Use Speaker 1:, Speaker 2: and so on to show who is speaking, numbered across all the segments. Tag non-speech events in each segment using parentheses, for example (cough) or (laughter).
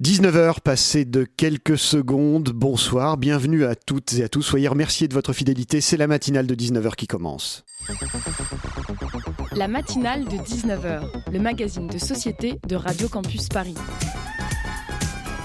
Speaker 1: 19h passé de quelques secondes, bonsoir, bienvenue à toutes et à tous, soyez remerciés de votre fidélité, c'est la matinale de 19h qui commence.
Speaker 2: La matinale de 19h, le magazine de société de Radio Campus Paris.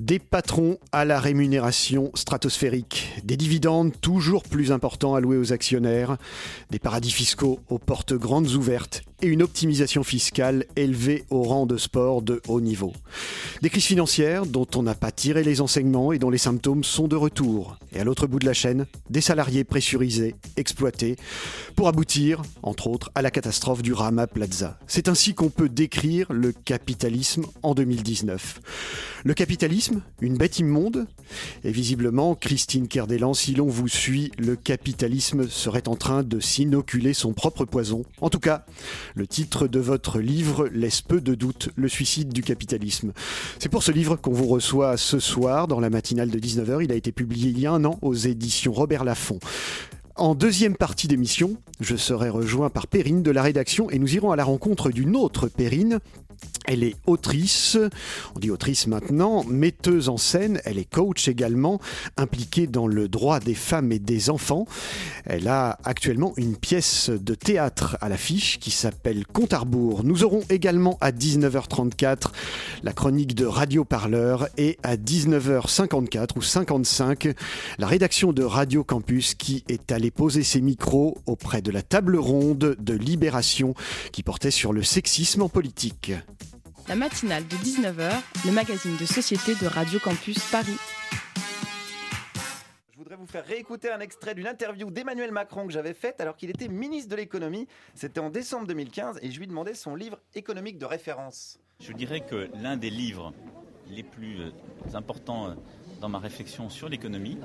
Speaker 1: Des patrons à la rémunération stratosphérique, des dividendes toujours plus importants alloués aux actionnaires, des paradis fiscaux aux portes grandes ouvertes et une optimisation fiscale élevée au rang de sport de haut niveau. Des crises financières dont on n'a pas tiré les enseignements et dont les symptômes sont de retour. Et à l'autre bout de la chaîne, des salariés pressurisés, exploités, pour aboutir, entre autres, à la catastrophe du Rama Plaza. C'est ainsi qu'on peut décrire le capitalisme en 2019. Le capitalisme, une bête immonde Et visiblement, Christine Kerdelan, si l'on vous suit, le capitalisme serait en train de s'inoculer son propre poison. En tout cas, le titre de votre livre laisse peu de doute le suicide du capitalisme. C'est pour ce livre qu'on vous reçoit ce soir dans la matinale de 19h. Il a été publié il y a un an aux éditions Robert Laffont. En deuxième partie d'émission, je serai rejoint par Perrine de la rédaction et nous irons à la rencontre d'une autre Perrine. Elle est autrice, on dit autrice maintenant, metteuse en scène, elle est coach également, impliquée dans le droit des femmes et des enfants. Elle a actuellement une pièce de théâtre à l'affiche qui s'appelle Compte à rebours. Nous aurons également à 19h34 la chronique de Radio Parleur et à 19h54 ou 55 la rédaction de Radio Campus qui est allée poser ses micros auprès de la table ronde de Libération qui portait sur le sexisme en politique.
Speaker 2: La matinale de 19h, le magazine de société de Radio Campus Paris.
Speaker 3: Je voudrais vous faire réécouter un extrait d'une interview d'Emmanuel Macron que j'avais faite alors qu'il était ministre de l'économie. C'était en décembre 2015 et je lui demandais son livre économique de référence.
Speaker 4: Je dirais que l'un des livres les plus euh, importants euh, dans ma réflexion sur l'économie,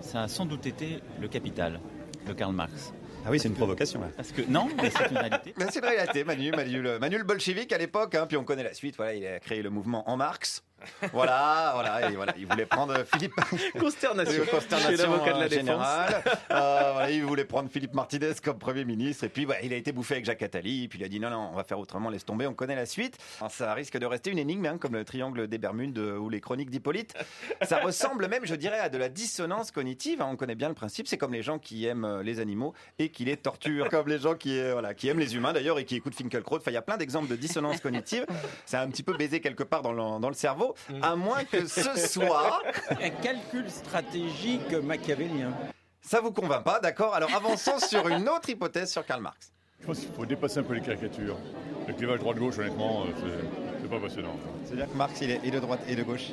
Speaker 4: ça a sans doute été Le Capital de Karl Marx.
Speaker 5: Ah oui, c'est une provocation. Là.
Speaker 4: Parce que non, mais c'est une réalité. (laughs)
Speaker 3: C'est une réalité, Manu, Manu, le, Manu le bolchevique à l'époque, hein, puis on connaît la suite. Voilà, il a créé le mouvement En Marx. Voilà, voilà, et voilà, il voulait prendre Philippe. (laughs)
Speaker 6: Consternation.
Speaker 3: Consternation
Speaker 6: l'avocat de la
Speaker 3: générale. Euh, voilà, il voulait prendre Philippe Martinez comme Premier ministre. Et puis, il a été bouffé avec Jacques Attali. Puis il a dit non, non, on va faire autrement, laisse tomber, on connaît la suite. Alors, ça risque de rester une énigme, hein, comme le triangle des Bermudes euh, ou les chroniques d'Hippolyte. Ça (laughs) ressemble même, je dirais, à de la dissonance cognitive. hein. On connaît bien le principe. C'est comme les gens qui aiment euh, les animaux et qui les torturent. (laughs) comme les gens qui, euh, voilà, qui aiment les humains d'ailleurs et qui écoutent Finkelkraut. Enfin, il y a plein d'exemples de dissonance cognitive. C'est un petit peu baisé quelque part dans le, dans le cerveau. À moins que ce (laughs) soit.
Speaker 7: Un calcul stratégique machiavélien.
Speaker 3: Ça vous convainc pas, d'accord Alors avançons (laughs) sur une autre hypothèse sur Karl Marx.
Speaker 8: Je pense qu'il faut dépasser un peu les caricatures. Le clivage droite-gauche, honnêtement, euh, c'est- pas passionnant.
Speaker 3: C'est-à-dire que Marx, il est, de droite et de gauche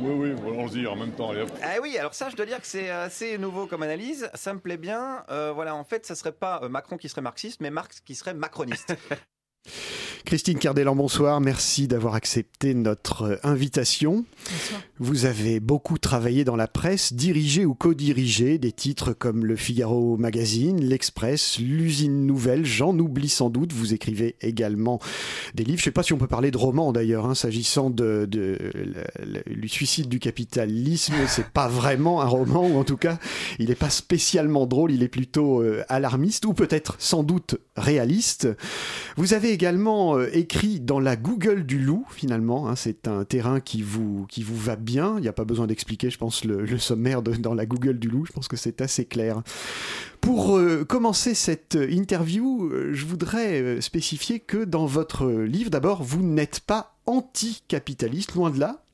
Speaker 8: Oui, oui, allons-y en même temps. Allez, hop.
Speaker 3: Ah oui, alors ça, je dois dire que c'est assez nouveau comme analyse. Ça me plaît bien. Euh, voilà, en fait, ça serait pas euh, Macron qui serait marxiste, mais Marx qui serait macroniste. (laughs)
Speaker 1: Christine Cardelan, bonsoir. Merci d'avoir accepté notre euh, invitation. Vous avez beaucoup travaillé dans la presse, dirigé ou co-dirigé des titres comme Le Figaro Magazine, L'Express, L'Usine Nouvelle. J'en oublie sans doute. Vous écrivez également des livres. Je ne sais pas si on peut parler de romans d'ailleurs, hein, s'agissant de, de- le suicide du capitalisme. (laughs) C'est pas vraiment un roman, ou en tout cas, il n'est pas spécialement drôle. Il est plutôt euh, alarmiste ou peut-être sans doute réaliste. Vous avez également euh, écrit dans la Google du loup, finalement. hein, c'est un terrain qui vous, qui vous va bien. Il n'y a pas besoin d'expliquer, je pense, le, sommaire dans la Google du loup. Je pense que c'est assez clair. Pour euh, commencer cette interview, euh, je voudrais spécifier que dans votre livre, d'abord, vous n'êtes pas anticapitaliste, loin de là.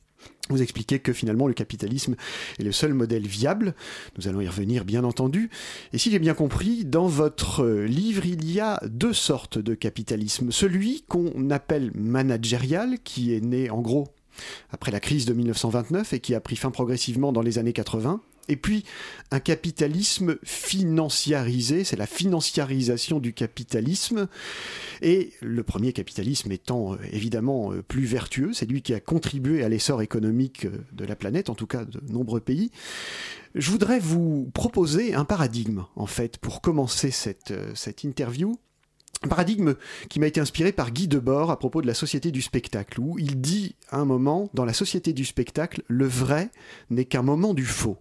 Speaker 1: Vous expliquez que finalement le capitalisme est le seul modèle viable. Nous allons y revenir bien entendu. Et si j'ai bien compris, dans votre euh, livre, il y a deux sortes de capitalisme. Celui qu'on appelle managérial, qui est né en gros après la crise de 1929 et qui a pris fin progressivement dans les années 80. Et puis un capitalisme financiarisé, c'est la financiarisation du capitalisme. Et le premier capitalisme étant euh, évidemment euh, plus vertueux, c'est lui qui a contribué à l'essor économique euh, de la planète, en tout cas de nombreux pays. Je voudrais vous proposer un paradigme, en fait, pour commencer cette, cette interview. Un paradigme qui m'a été inspiré par Guy Debord à propos de la société du spectacle, où il dit à un moment, dans la société du spectacle, le vrai n'est qu'un moment du faux.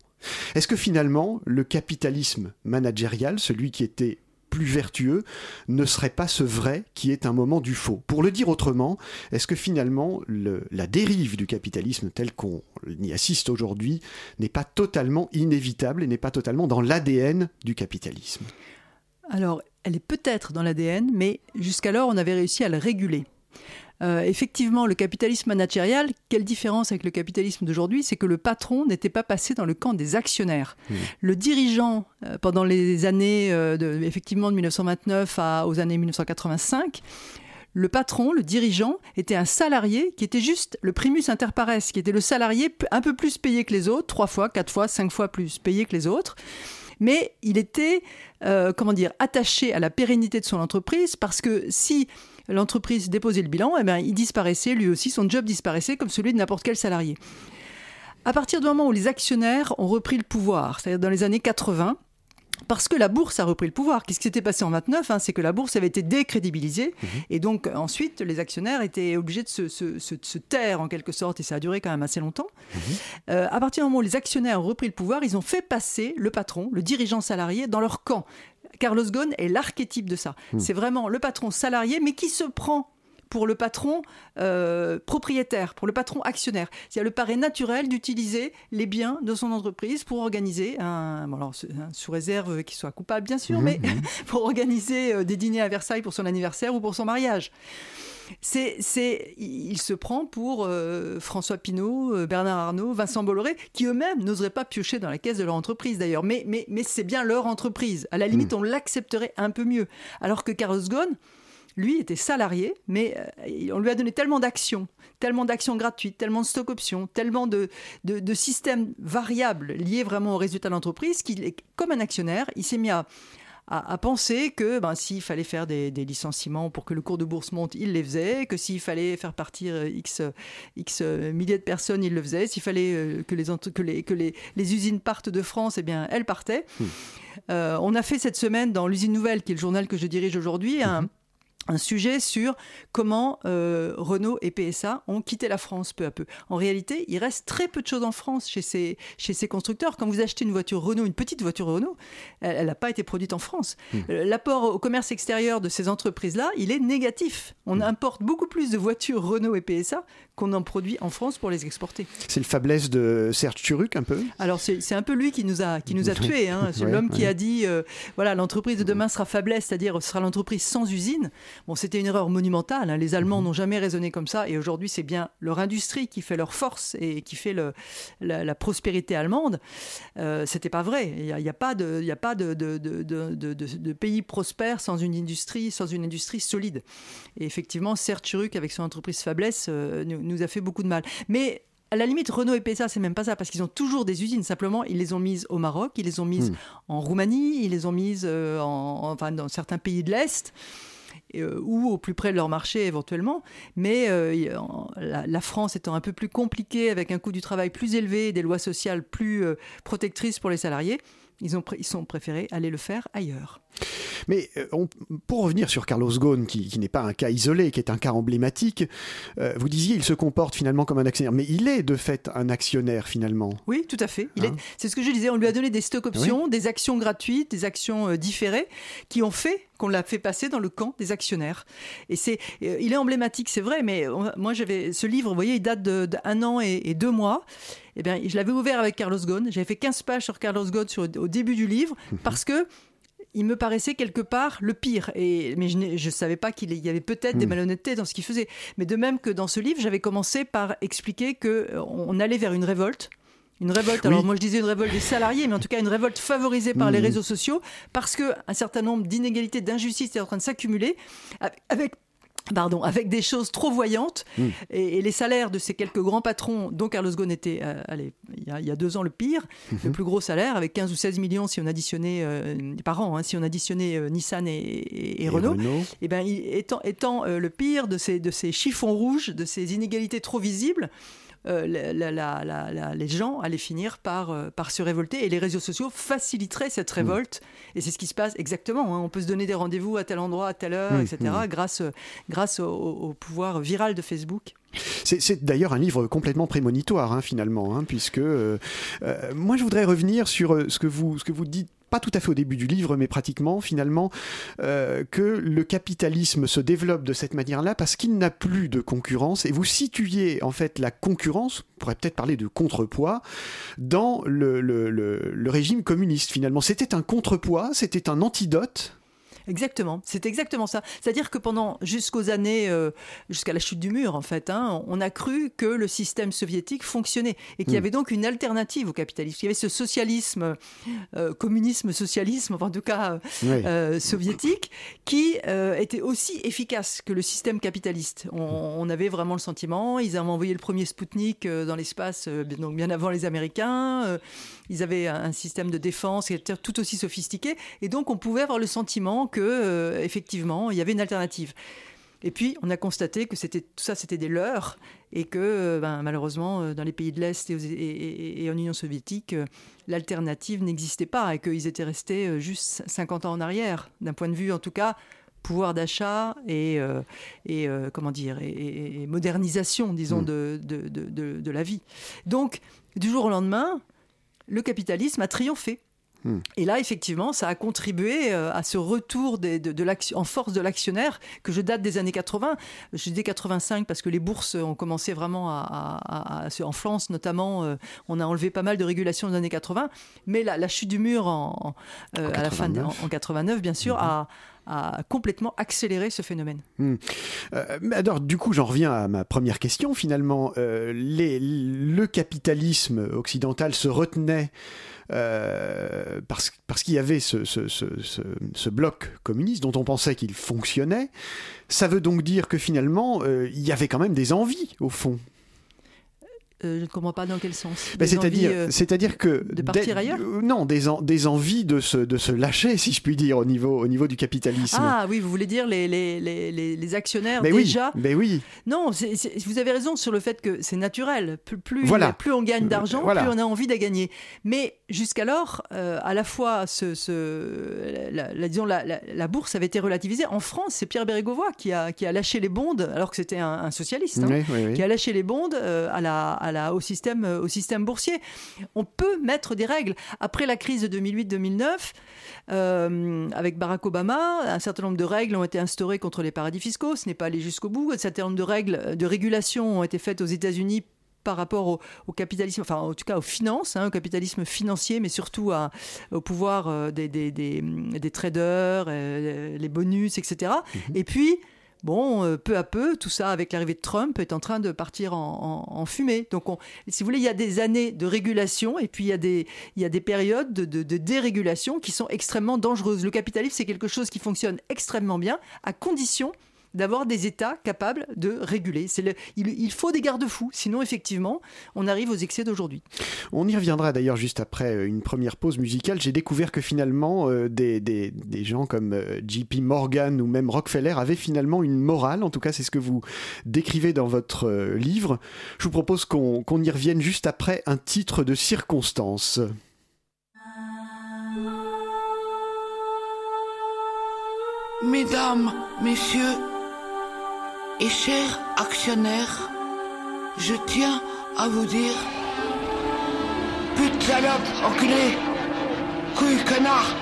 Speaker 1: Est-ce que finalement, le capitalisme managérial, celui qui était plus vertueux, ne serait pas ce vrai qui est un moment du faux? Pour le dire autrement, est-ce que finalement la dérive du capitalisme tel qu'on y assiste aujourd'hui n'est pas totalement inévitable et n'est pas totalement dans l'ADN du capitalisme?
Speaker 5: Alors, elle est peut-être dans l'ADN, mais jusqu'alors, on avait réussi à le réguler. Euh, effectivement, le capitalisme managérial, quelle différence avec le capitalisme d'aujourd'hui C'est que le patron n'était pas passé dans le camp des actionnaires. Mmh. Le dirigeant, euh, pendant les années, euh, de, effectivement, de 1929 à, aux années 1985, le patron, le dirigeant, était un salarié qui était juste le primus inter pares, qui était le salarié un peu plus payé que les autres, trois fois, quatre fois, cinq fois plus payé que les autres mais il était, euh, comment dire, attaché à la pérennité de son entreprise parce que si l'entreprise déposait le bilan, eh bien, il disparaissait lui aussi, son job disparaissait comme celui de n'importe quel salarié. À partir du moment où les actionnaires ont repris le pouvoir, c'est-à-dire dans les années 80, parce que la bourse a repris le pouvoir. Qu'est-ce qui s'était passé en 29 hein, C'est que la bourse avait été décrédibilisée mhm. et donc ensuite les actionnaires étaient obligés de se, taire en quelque sorte et ça a duré quand même assez longtemps. Mhm. Euh, à partir du moment où les actionnaires ont repris le pouvoir, ils ont fait passer le patron, le dirigeant salarié dans leur camp. Carlos Ghosn est l'archétype de ça. Mhm. C'est vraiment le patron salarié mais qui se prend pour le patron euh, propriétaire, pour le patron actionnaire. C'est-à-dire le paraît naturel d'utiliser les biens de son entreprise pour organiser un, sous réserve qu'il soit coupable bien sûr, mmh, mais mmh. (laughs) pour organiser euh, des dîners à Versailles pour son anniversaire ou pour son mariage. C'est, c'est, il se prend pour euh, François Pinault, Bernard Arnault, Vincent Bolloré, qui eux-mêmes n'oseraient pas piocher dans la caisse de leur entreprise d'ailleurs. Mais, mais, mais c'est bien leur entreprise. À la limite, mmh. on l'accepterait un peu mieux. Alors que Carlos Ghosn, lui était salarié, mais euh, on lui a donné tellement d'actions, tellement d'actions gratuites, tellement de stock options, tellement de, de, systèmes variables liés vraiment au résultat de l'entreprise qu'il est comme un actionnaire. Il s'est mis à, à, penser que ben, s'il fallait faire des, licenciements pour que le cours de bourse monte, il les faisait, que s'il fallait faire partir euh, X, X milliers de personnes, il le faisait, s'il fallait euh, que, les, que, les, que les, les, usines partent de France, eh bien, elles partaient. Hmm. on a fait cette semaine dans l'usine nouvelle, qui est le journal que je dirige aujourd'hui, un, un sujet sur comment euh, Renault et PSA ont quitté la France peu à peu. En réalité, il reste très peu de choses en France chez ces, chez ces constructeurs. Quand vous achetez une voiture Renault, une petite voiture Renault, elle n'a pas été produite en France. Hmm. Euh, l'apport au commerce extérieur de ces entreprises-là, il est négatif. On hmm. importe beaucoup plus de voitures Renault et PSA qu'on en produit en France pour les exporter.
Speaker 1: C'est le faiblesse de Serge Turuc un peu
Speaker 5: Alors c'est un peu lui qui nous a, qui nous a tués. Hein. C'est l'homme qui a dit, euh, voilà, l'entreprise de demain sera faiblesse, c'est-à-dire sera l'entreprise sans usine. Bon, c'était une erreur monumentale. Hein. Les Allemands mhm. n'ont jamais raisonné comme ça. Et aujourd'hui, c'est bien leur industrie qui fait leur force et qui fait le, la, prospérité allemande. Euh, c'était pas vrai. Il n'y a, a, pas, de, y a pas de, de, de, pays prospère sans une industrie, sans une industrie solide. Et effectivement, Serge Turuk, avec son entreprise faiblesse, euh, nous, a fait beaucoup de mal. Mais à la limite, Renault et PSA, c'est même pas ça, parce qu'ils ont toujours des usines. Simplement, ils les ont mises au Maroc, ils les ont mises hmm. en Roumanie, ils les ont mises euh, en, enfin, dans certains pays de l'Est. Euh, ou au plus près de leur marché éventuellement. Mais euh, la, France étant un peu plus compliquée, avec un coût du travail plus élevé des lois sociales plus protectrices pour les salariés, ils ont, ils sont préférés aller le faire ailleurs.
Speaker 1: Mais euh, pour revenir sur Carlos Ghosn, qui, n'est pas un cas isolé, qui est un cas emblématique, euh, vous disiez il se comporte finalement comme un actionnaire, mais il est de fait un actionnaire finalement.
Speaker 5: Oui, tout à fait. Hein c'est ce que je disais. On lui a donné des stock options, des actions gratuites, des actions euh, différées, qui ont fait qu'on l'a fait passer dans le camp des actionnaires. Et c'est, il est emblématique, c'est vrai, mais moi j'avais ce livre, vous voyez, il date d'un an et, deux mois. Eh bien, je l'avais ouvert avec Carlos Ghosn. J'avais fait 15 pages sur Carlos Ghosn au début du livre mhm. parce que il me paraissait quelque part le pire. Et, mais je ne savais pas qu'il y avait peut-être des hmm. malhonnêtetés dans ce qu'il faisait. Mais de même que dans ce livre, j'avais commencé par expliquer qu'on euh, allait vers une révolte. Une révolte, alors moi je disais une révolte des salariés, mais en tout cas une révolte favorisée par les hmm. réseaux sociaux, parce qu'un certain nombre d'inégalités, d'injustices est en train de s'accumuler, avec Pardon, avec des choses trop voyantes. Hmm. Et, les salaires de ces quelques grands patrons, dont Carlos Ghosn était, euh, allez, il y, a, deux ans le pire, le mhm. plus gros salaire, avec 15 ou 16 millions si on additionnait, euh, par an, hein, si on additionnait euh, Nissan et, Renault, et eh ben, étant, étant le pire de ces, de ces chiffons rouges, de ces inégalités trop visibles, la- la- la- la- les gens allaient finir par, euh, par se révolter et les réseaux sociaux faciliteraient cette révolte. Et c'est ce qui se passe exactement. hein. On peut se donner des rendez-vous à tel endroit, à telle heure,
Speaker 1: Mm,
Speaker 5: etc.,
Speaker 1: mm.
Speaker 5: grâce, grâce au, au pouvoir viral de Facebook.
Speaker 1: C'est- d'ailleurs un livre complètement prémonitoire, hein, finalement, hein, puisque euh, euh, moi je voudrais revenir sur euh, ce que vous, ce que vous dites. Pas tout à fait au début du livre, mais pratiquement, finalement, euh, que le capitalisme se développe de cette manière-là parce qu'il n'a plus de concurrence. Et vous situiez en fait la concurrence, on pourrait peut-être parler de contrepoids, dans le- le régime communiste. Finalement, c'était un contrepoids, c'était un antidote.
Speaker 5: Exactement, c'est exactement ça. C'est-à-dire que pendant jusqu'aux années, euh, jusqu'à la chute du mur, en fait, hein, on a cru que le système soviétique fonctionnait et qu'il y
Speaker 9: Mm.
Speaker 5: avait donc une alternative au capitalisme. Il y avait ce socialisme, euh, communisme, socialisme, enfin, en tout cas euh,
Speaker 9: Oui.
Speaker 5: soviétique, qui était aussi efficace que le système capitaliste. On, on avait vraiment le sentiment. Ils avaient envoyé le premier Spoutnik dans l'espace, donc bien avant les Américains. ils avaient un un système de défense qui était tout aussi sophistiqué, et donc on pouvait avoir le sentiment que euh, effectivement il y avait une alternative. Et puis on a constaté que c'était tout ça c'était des leurs et que euh, ben, malheureusement euh, dans les pays de l'Est et, aux- et- et- et en Union soviétique l'alternative n'existait pas et qu'ils étaient restés juste 50 ans en arrière d'un point de vue en tout cas pouvoir d'achat et, euh, et euh, comment dire et, modernisation disons
Speaker 9: Mm.
Speaker 5: de, de- de- de la vie. Donc du jour au lendemain le capitalisme a triomphé.
Speaker 1: Hmm.
Speaker 5: Et là, effectivement, ça a contribué euh, à ce retour des- de, de l'action- en force de l'actionnaire que je date des années 80. Je dis 85 parce que les bourses ont commencé vraiment à, à- à- à- en France notamment, euh, on a enlevé pas mal de régulations dans les années 80. Mais la, la chute du mur en, en, euh, à la fin de- en,
Speaker 1: 89.
Speaker 5: en 89, bien sûr, a, a complètement accéléré ce phénomène.
Speaker 1: Hmm. Euh, alors, du coup, j'en reviens à ma première question. Finalement, Euh, les- le capitalisme occidental se retenait euh, parce, parce qu'il y avait ce, ce- ce- ce- ce bloc communiste dont on pensait qu'il fonctionnait. Ça veut donc dire que finalement, euh, il y avait quand même des envies, au fond.
Speaker 5: Euh, je ne comprends pas dans quel sens.
Speaker 1: Ben,
Speaker 5: Des
Speaker 1: c'est-à-dire,
Speaker 5: euh,
Speaker 1: que
Speaker 5: de partir ailleurs
Speaker 1: euh, Non, des, en- des envies de se, de se lâcher, si je puis dire, au niveau, au niveau du capitalisme.
Speaker 5: Ah oui, vous voulez dire les, les, les, les- les actionnaires
Speaker 1: mais oui,
Speaker 5: déjà
Speaker 1: mais oui.
Speaker 5: Non, vous avez raison sur le fait que c'est naturel. Plus, plus,
Speaker 1: Voilà.
Speaker 5: plus on gagne d'argent,
Speaker 1: voilà.
Speaker 5: plus on a envie de gagner. Mais jusqu'alors, euh, à la fois, ce, ce- la, la- disons, la, la- la bourse avait été relativisée. En France, c'est Pierre Bérégovoy qui a, qui a lâché les bondes, alors que c'était un, un socialiste, hein,
Speaker 1: Oui, oui, oui.
Speaker 5: qui a lâché les bondes euh, à la, à la, au, système, euh, au système boursier. On peut mettre des règles. Après la crise de 2008-2009, euh, avec Barack Obama, un certain nombre de règles ont été instaurées contre les paradis fiscaux. Ce n'est pas allé jusqu'au bout. Un certain nombre de règles de régulation ont été faites aux États-Unis par rapport au, au capitalisme, enfin en tout cas aux finances, hein, au capitalisme financier, mais surtout à- au pouvoir euh, des, des- des- des traders, euh, les bonus, etc. Et puis, bon, euh, peu à peu, tout ça avec l'arrivée de Trump est en train de partir en, en- en fumée. Donc, on- si vous voulez, il y a des années de régulation et puis il y a des, il y a des périodes de, de- de dérégulation qui sont extrêmement dangereuses. Le capitalisme, c'est quelque chose qui fonctionne extrêmement bien à condition d'avoir des États capables de réguler. C'est le- il, il faut des garde-fous, sinon effectivement, on arrive aux excès d'aujourd'hui.
Speaker 1: On y reviendra d'ailleurs juste après euh, une première pause musicale. J'ai découvert que finalement, euh, des, des- des gens comme euh, JP Morgan ou même Rockefeller avaient finalement une morale. En tout cas, c'est ce que vous décrivez dans votre euh, livre. Je vous propose qu'on qu'on y revienne juste après un titre de circonstance.
Speaker 10: Mesdames, messieurs et chers actionnaires, je tiens à vous dire Pute salope, enculé Couille connard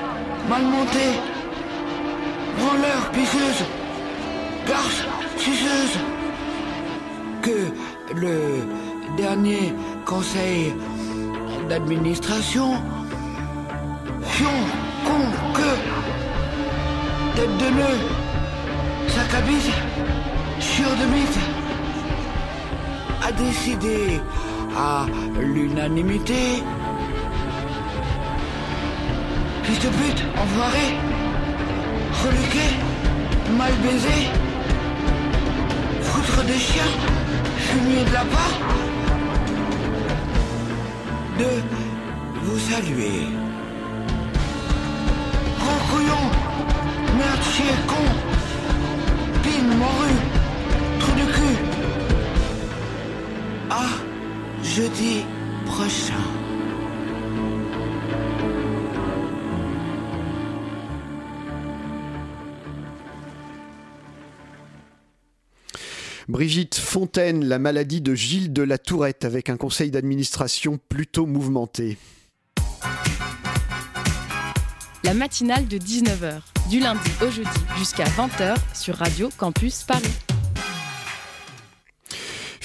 Speaker 10: Mal monté Branleur, pisseuse Garce, suceuse. Que le dernier conseil d'administration Fion, con, que Tête de nœud Sac à bise Mythe a décidé à l'unanimité Fils de pute, enfoiré Reluqué Mal baisé Foutre des chiens Fumier de la part De vous saluer. Grand couillon Merde, chien, con Pine, morue jeudi prochain.
Speaker 1: Brigitte Fontaine, la maladie de Gilles de la Tourette, avec un conseil d'administration plutôt mouvementé.
Speaker 2: La matinale de 19h, du lundi au jeudi jusqu'à 20h sur Radio Campus Paris.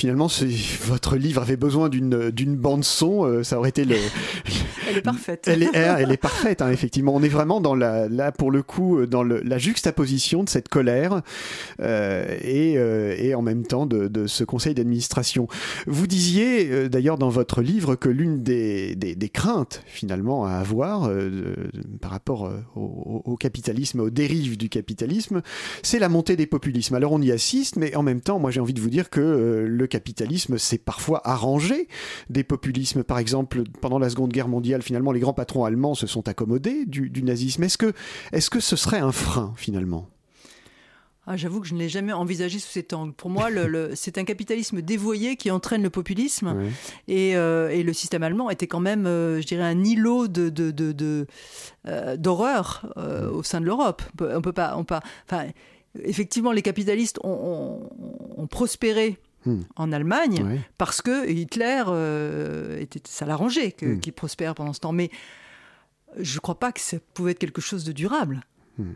Speaker 1: Finalement, si votre livre avait besoin d'une bande son, euh, ça aurait été le.
Speaker 5: Elle est parfaite.
Speaker 1: Elle est, elle est (laughs) parfaite, hein, effectivement. On est vraiment dans la, là, pour le coup, dans le, la juxtaposition de cette colère euh, et, euh, et en même temps de, de ce conseil d'administration. Vous disiez euh, d'ailleurs dans votre livre que l'une des, des, des, craintes finalement à avoir euh, par rapport euh, au, au, capitalisme, aux dérives du capitalisme, c'est la montée des populismes. Alors on y assiste, mais en même temps, moi j'ai envie de vous dire que euh, le capitalisme s'est parfois arrangé des populismes. Par exemple, pendant la Seconde Guerre mondiale, finalement, les grands patrons allemands se sont accommodés du, du nazisme. Est-ce que, est que ce serait un frein, finalement?
Speaker 5: Ah, J'avoue que je ne l'ai jamais envisagé sous cet angle. Pour moi, le, le, (laughs) c'est un capitalisme dévoyé qui entraîne le populisme. Oui. Et, euh, et, le système allemand était quand même, euh, je dirais, un îlot de, de, de, de euh, d'horreur au sein de l'Europe. On peut pas, on pas. Enfin, effectivement, les capitalistes ont, ont, ont prospéré Hmm. en Allemagne oui. parce que Hitler euh, était, ça l'arrangeait hmm. qu'il prospère pendant ce temps mais je ne crois pas que ça pouvait être quelque chose de durable hmm.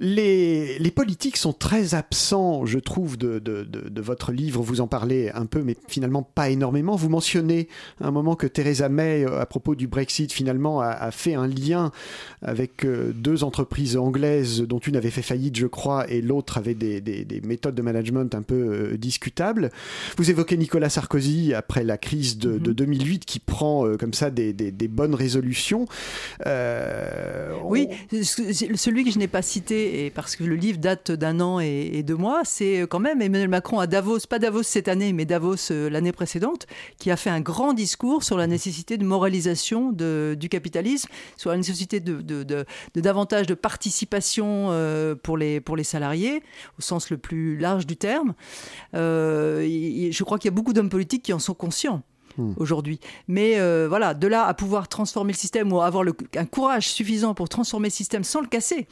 Speaker 1: Les, les, politiques sont très absents, je trouve, de, de, de, de, votre livre. Vous en parlez un peu, mais finalement pas énormément. Vous mentionnez à un moment que Theresa May, à propos du Brexit, finalement a, a fait un lien avec euh, deux entreprises anglaises, dont une avait fait faillite, je crois, et l'autre avait des, des, des, méthodes de management un peu euh, discutables. Vous évoquez Nicolas Sarkozy après la crise de, mm -hmm. 2008, qui prend euh, comme ça des, bonnes résolutions.
Speaker 5: oui, on... celui que je n'ai pas cité et parce que le livre date d'un an et, et, deux mois, c'est quand même Emmanuel Macron à Davos, pas Davos cette année, mais Davos euh, l'année précédente, qui a fait un grand discours sur la nécessité de moralisation de, du capitalisme, sur la nécessité de, de, de, de davantage de participation euh, pour, les, pour les salariés, au sens le plus large du terme. Euh, je crois qu'il y a beaucoup d'hommes politiques qui en sont conscients. Mmh. aujourd'hui. Mais euh, voilà, de là à pouvoir transformer le système ou avoir le, un courage suffisant pour transformer le système sans le casser,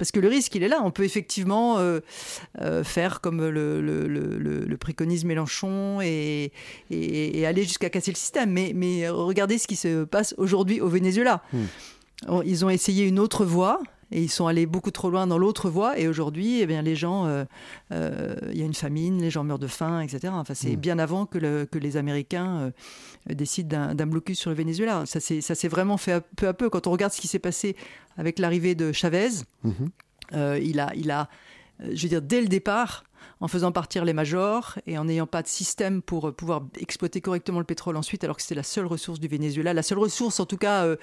Speaker 5: parce que le risque, il est là. On peut effectivement euh, euh, faire comme le, le, le, le, préconise Mélenchon et, et, et aller jusqu'à casser le système. Mais, mais, regardez ce qui se passe aujourd'hui au Venezuela. Hmm. Ils ont essayé une autre voie. Et ils sont allés beaucoup trop loin dans l'autre voie. Et aujourd'hui, eh bien, les gens, il euh, y a une famine, les gens meurent de faim, etc. Enfin, c'est hmm. bien avant que, que les Américains décident d'un blocus sur le Venezuela. Ça s'est vraiment fait à, peu à peu. Quand on regarde ce qui s'est passé avec l'arrivée de Chavez, mmh. euh, il a, il a, je veux dire, dès le départ, en faisant partir les majors et en n'ayant pas de système pour pouvoir exploiter correctement le pétrole ensuite, alors que c'était la seule ressource du Venezuela, la seule ressource en tout cas euh,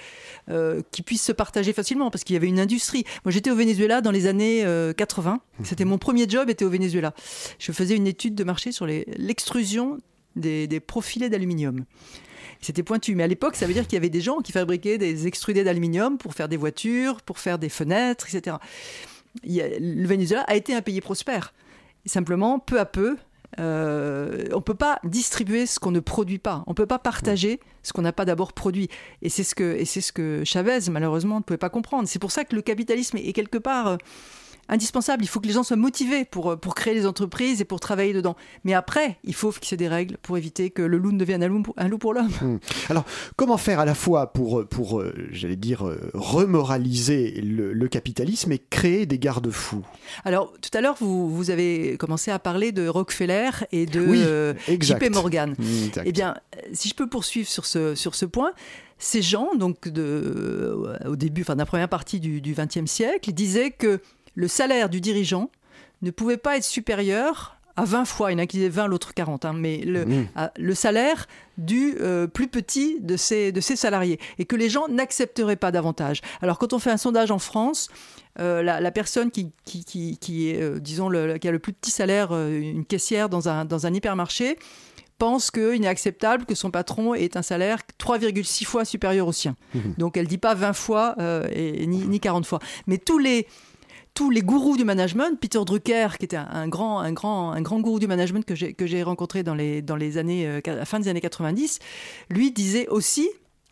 Speaker 5: euh, qui puisse se partager facilement, parce qu'il y avait une industrie. Moi j'étais au Venezuela dans les années euh, 80, c'était mon premier job, était au Venezuela. Je faisais une étude de marché sur l'extrusion des, des profilés d'aluminium. C'était pointu, mais à l'époque, ça veut dire qu'il y avait des gens qui fabriquaient des extrudés d'aluminium pour faire des voitures, pour faire des fenêtres, etc. Le Venezuela a été un pays prospère. Simplement, peu à peu, euh, on ne peut pas distribuer ce qu'on ne produit pas. On ne peut pas partager ce qu'on n'a pas d'abord produit. Et c'est ce que, et c'est ce que Chavez, malheureusement, ne pouvait pas comprendre. C'est pour ça que le capitalisme est quelque part... Euh, indispensable. Il faut que les gens soient motivés pour, pour créer des entreprises et pour travailler dedans. Mais après, il faut fixer des règles pour éviter que le loup ne devienne un loup pour, un loup pour l'homme.
Speaker 1: Mmh. Alors, comment faire à la fois pour, pour j'allais dire, remoraliser le, le, capitalisme et créer des garde-fous?
Speaker 5: Alors, tout à l'heure, vous, vous avez commencé à parler de Rockefeller et de
Speaker 1: oui,
Speaker 5: euh, JP Morgan. Exact. Eh bien, si je peux poursuivre sur ce, sur ce point, ces gens, donc de, au début, enfin, de la première partie du XXe siècle, disaient que le salaire du dirigeant ne pouvait pas être supérieur à 20 fois, il y en a qui disaient 20, l'autre 40, hein, mais le, mmh. à, le, salaire du euh, plus petit de ses, de salariés, et que les gens n'accepteraient pas davantage. Alors quand on fait un sondage en France, euh, la, la, personne qui, qui, qui, qui est, euh, disons, le, qui a le plus petit salaire, une caissière dans un, dans un hypermarché, pense qu'il n'est acceptable que son patron ait un salaire 3,6 fois supérieur au sien. Mmh. Donc elle ne dit pas 20 fois euh, et, ni, ni 40 fois. Mais tous les tous les gourous du management, Peter Drucker, qui était un, grand, un, grand, un grand gourou du management que j'ai rencontré dans les, dans les années, à la fin des années 90, lui disait aussi,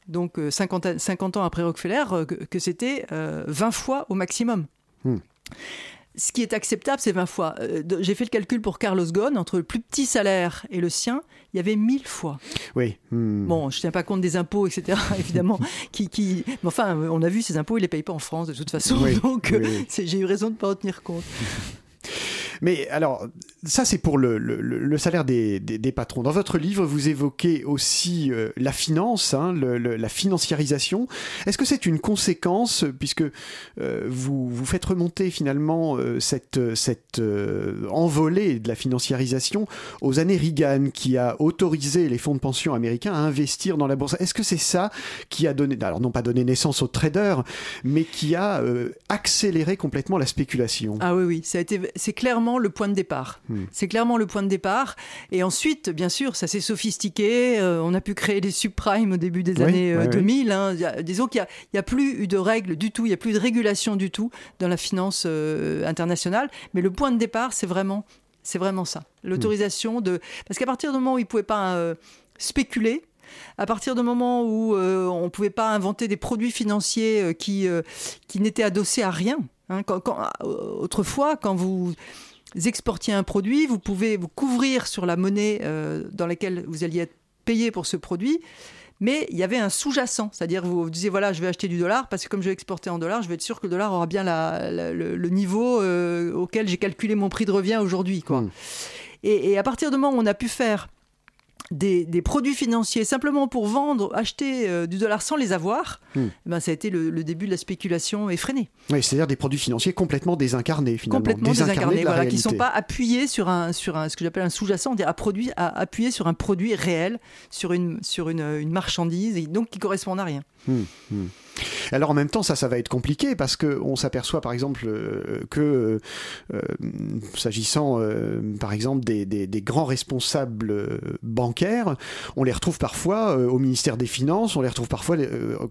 Speaker 5: donc 50, 50 ans après Rockefeller, que, que c'était 20 fois au maximum. Hmm ce qui est acceptable, c'est 20 fois. Euh, j'ai fait le calcul pour Carlos Ghosn, entre le plus petit salaire et le sien, il y avait 1000 fois.
Speaker 1: Oui.
Speaker 5: Hmm. Bon, je ne tiens pas compte des impôts, etc., (laughs) évidemment. qui, qui... Mais enfin, on a vu, ces impôts, ils ne les payent pas en France, de toute façon. (laughs) donc, euh, j'ai eu raison de ne pas en tenir compte.
Speaker 1: Mais alors, ça c'est pour le, salaire des, patrons. Dans votre livre, vous évoquez aussi euh, la finance, hein, la financiarisation. Est-ce que c'est une conséquence, puisque euh, vous, vous faites remonter finalement euh, cette, cette envolée de la financiarisation aux années Reagan, qui a autorisé les fonds de pension américains à investir dans la bourse? Est-ce que c'est ça qui a donné, alors non pas donné naissance aux traders, mais qui a accéléré complètement la spéculation?
Speaker 5: Ah oui, oui, c'est clairement le point de départ. Hmm. C'est clairement le point de départ. Et ensuite, bien sûr, ça s'est sophistiqué. Euh, on a pu créer des subprimes au début des années 2000. Euh, hein. disons qu'il n'y a, plus eu de règles du tout, il n'y a plus de régulation du tout dans la finance euh, internationale. Mais le point de départ, c'est vraiment, c'est vraiment ça. L'autorisation de... Parce qu'à partir du moment où ils ne pouvaient pas spéculer, à partir du moment où on ne pouvait pas inventer des produits financiers qui, qui n'étaient adossés à rien. Hein, autrefois, quand vous exportiez un produit, vous pouvez vous couvrir sur la monnaie euh, dans laquelle vous alliez être payé pour ce produit. Mais il y avait un sous-jacent, c'est-à-dire vous, vous disiez voilà, je vais acheter du dollar parce que comme je vais exporter en dollars, je vais être sûr que le dollar aura bien le, niveau euh, auquel j'ai calculé mon prix de revient aujourd'hui. Hmm. Et, et, à partir du moment où on a pu faire des, produits financiers simplement pour vendre, acheter euh, du dollar sans les avoir, hmm. eh ben, ça a été le, début de la spéculation effrénée.
Speaker 1: Oui, c'est-à-dire des produits financiers complètement désincarnés finalement.
Speaker 5: Complètement désincarnés, voilà, qui ne sont pas appuyés sur, un, sur un, ce que j'appelle un sous-jacent, à, produit, à appuyer sur un produit réel, sur une, sur une, une marchandise, et donc qui correspond à rien. Hmm,
Speaker 1: hmm. Alors en même temps, ça, ça va être compliqué parce qu'on s'aperçoit par exemple euh, que, euh, s'agissant euh, par exemple des, grands responsables bancaires, on les retrouve parfois au ministère des Finances, on les retrouve parfois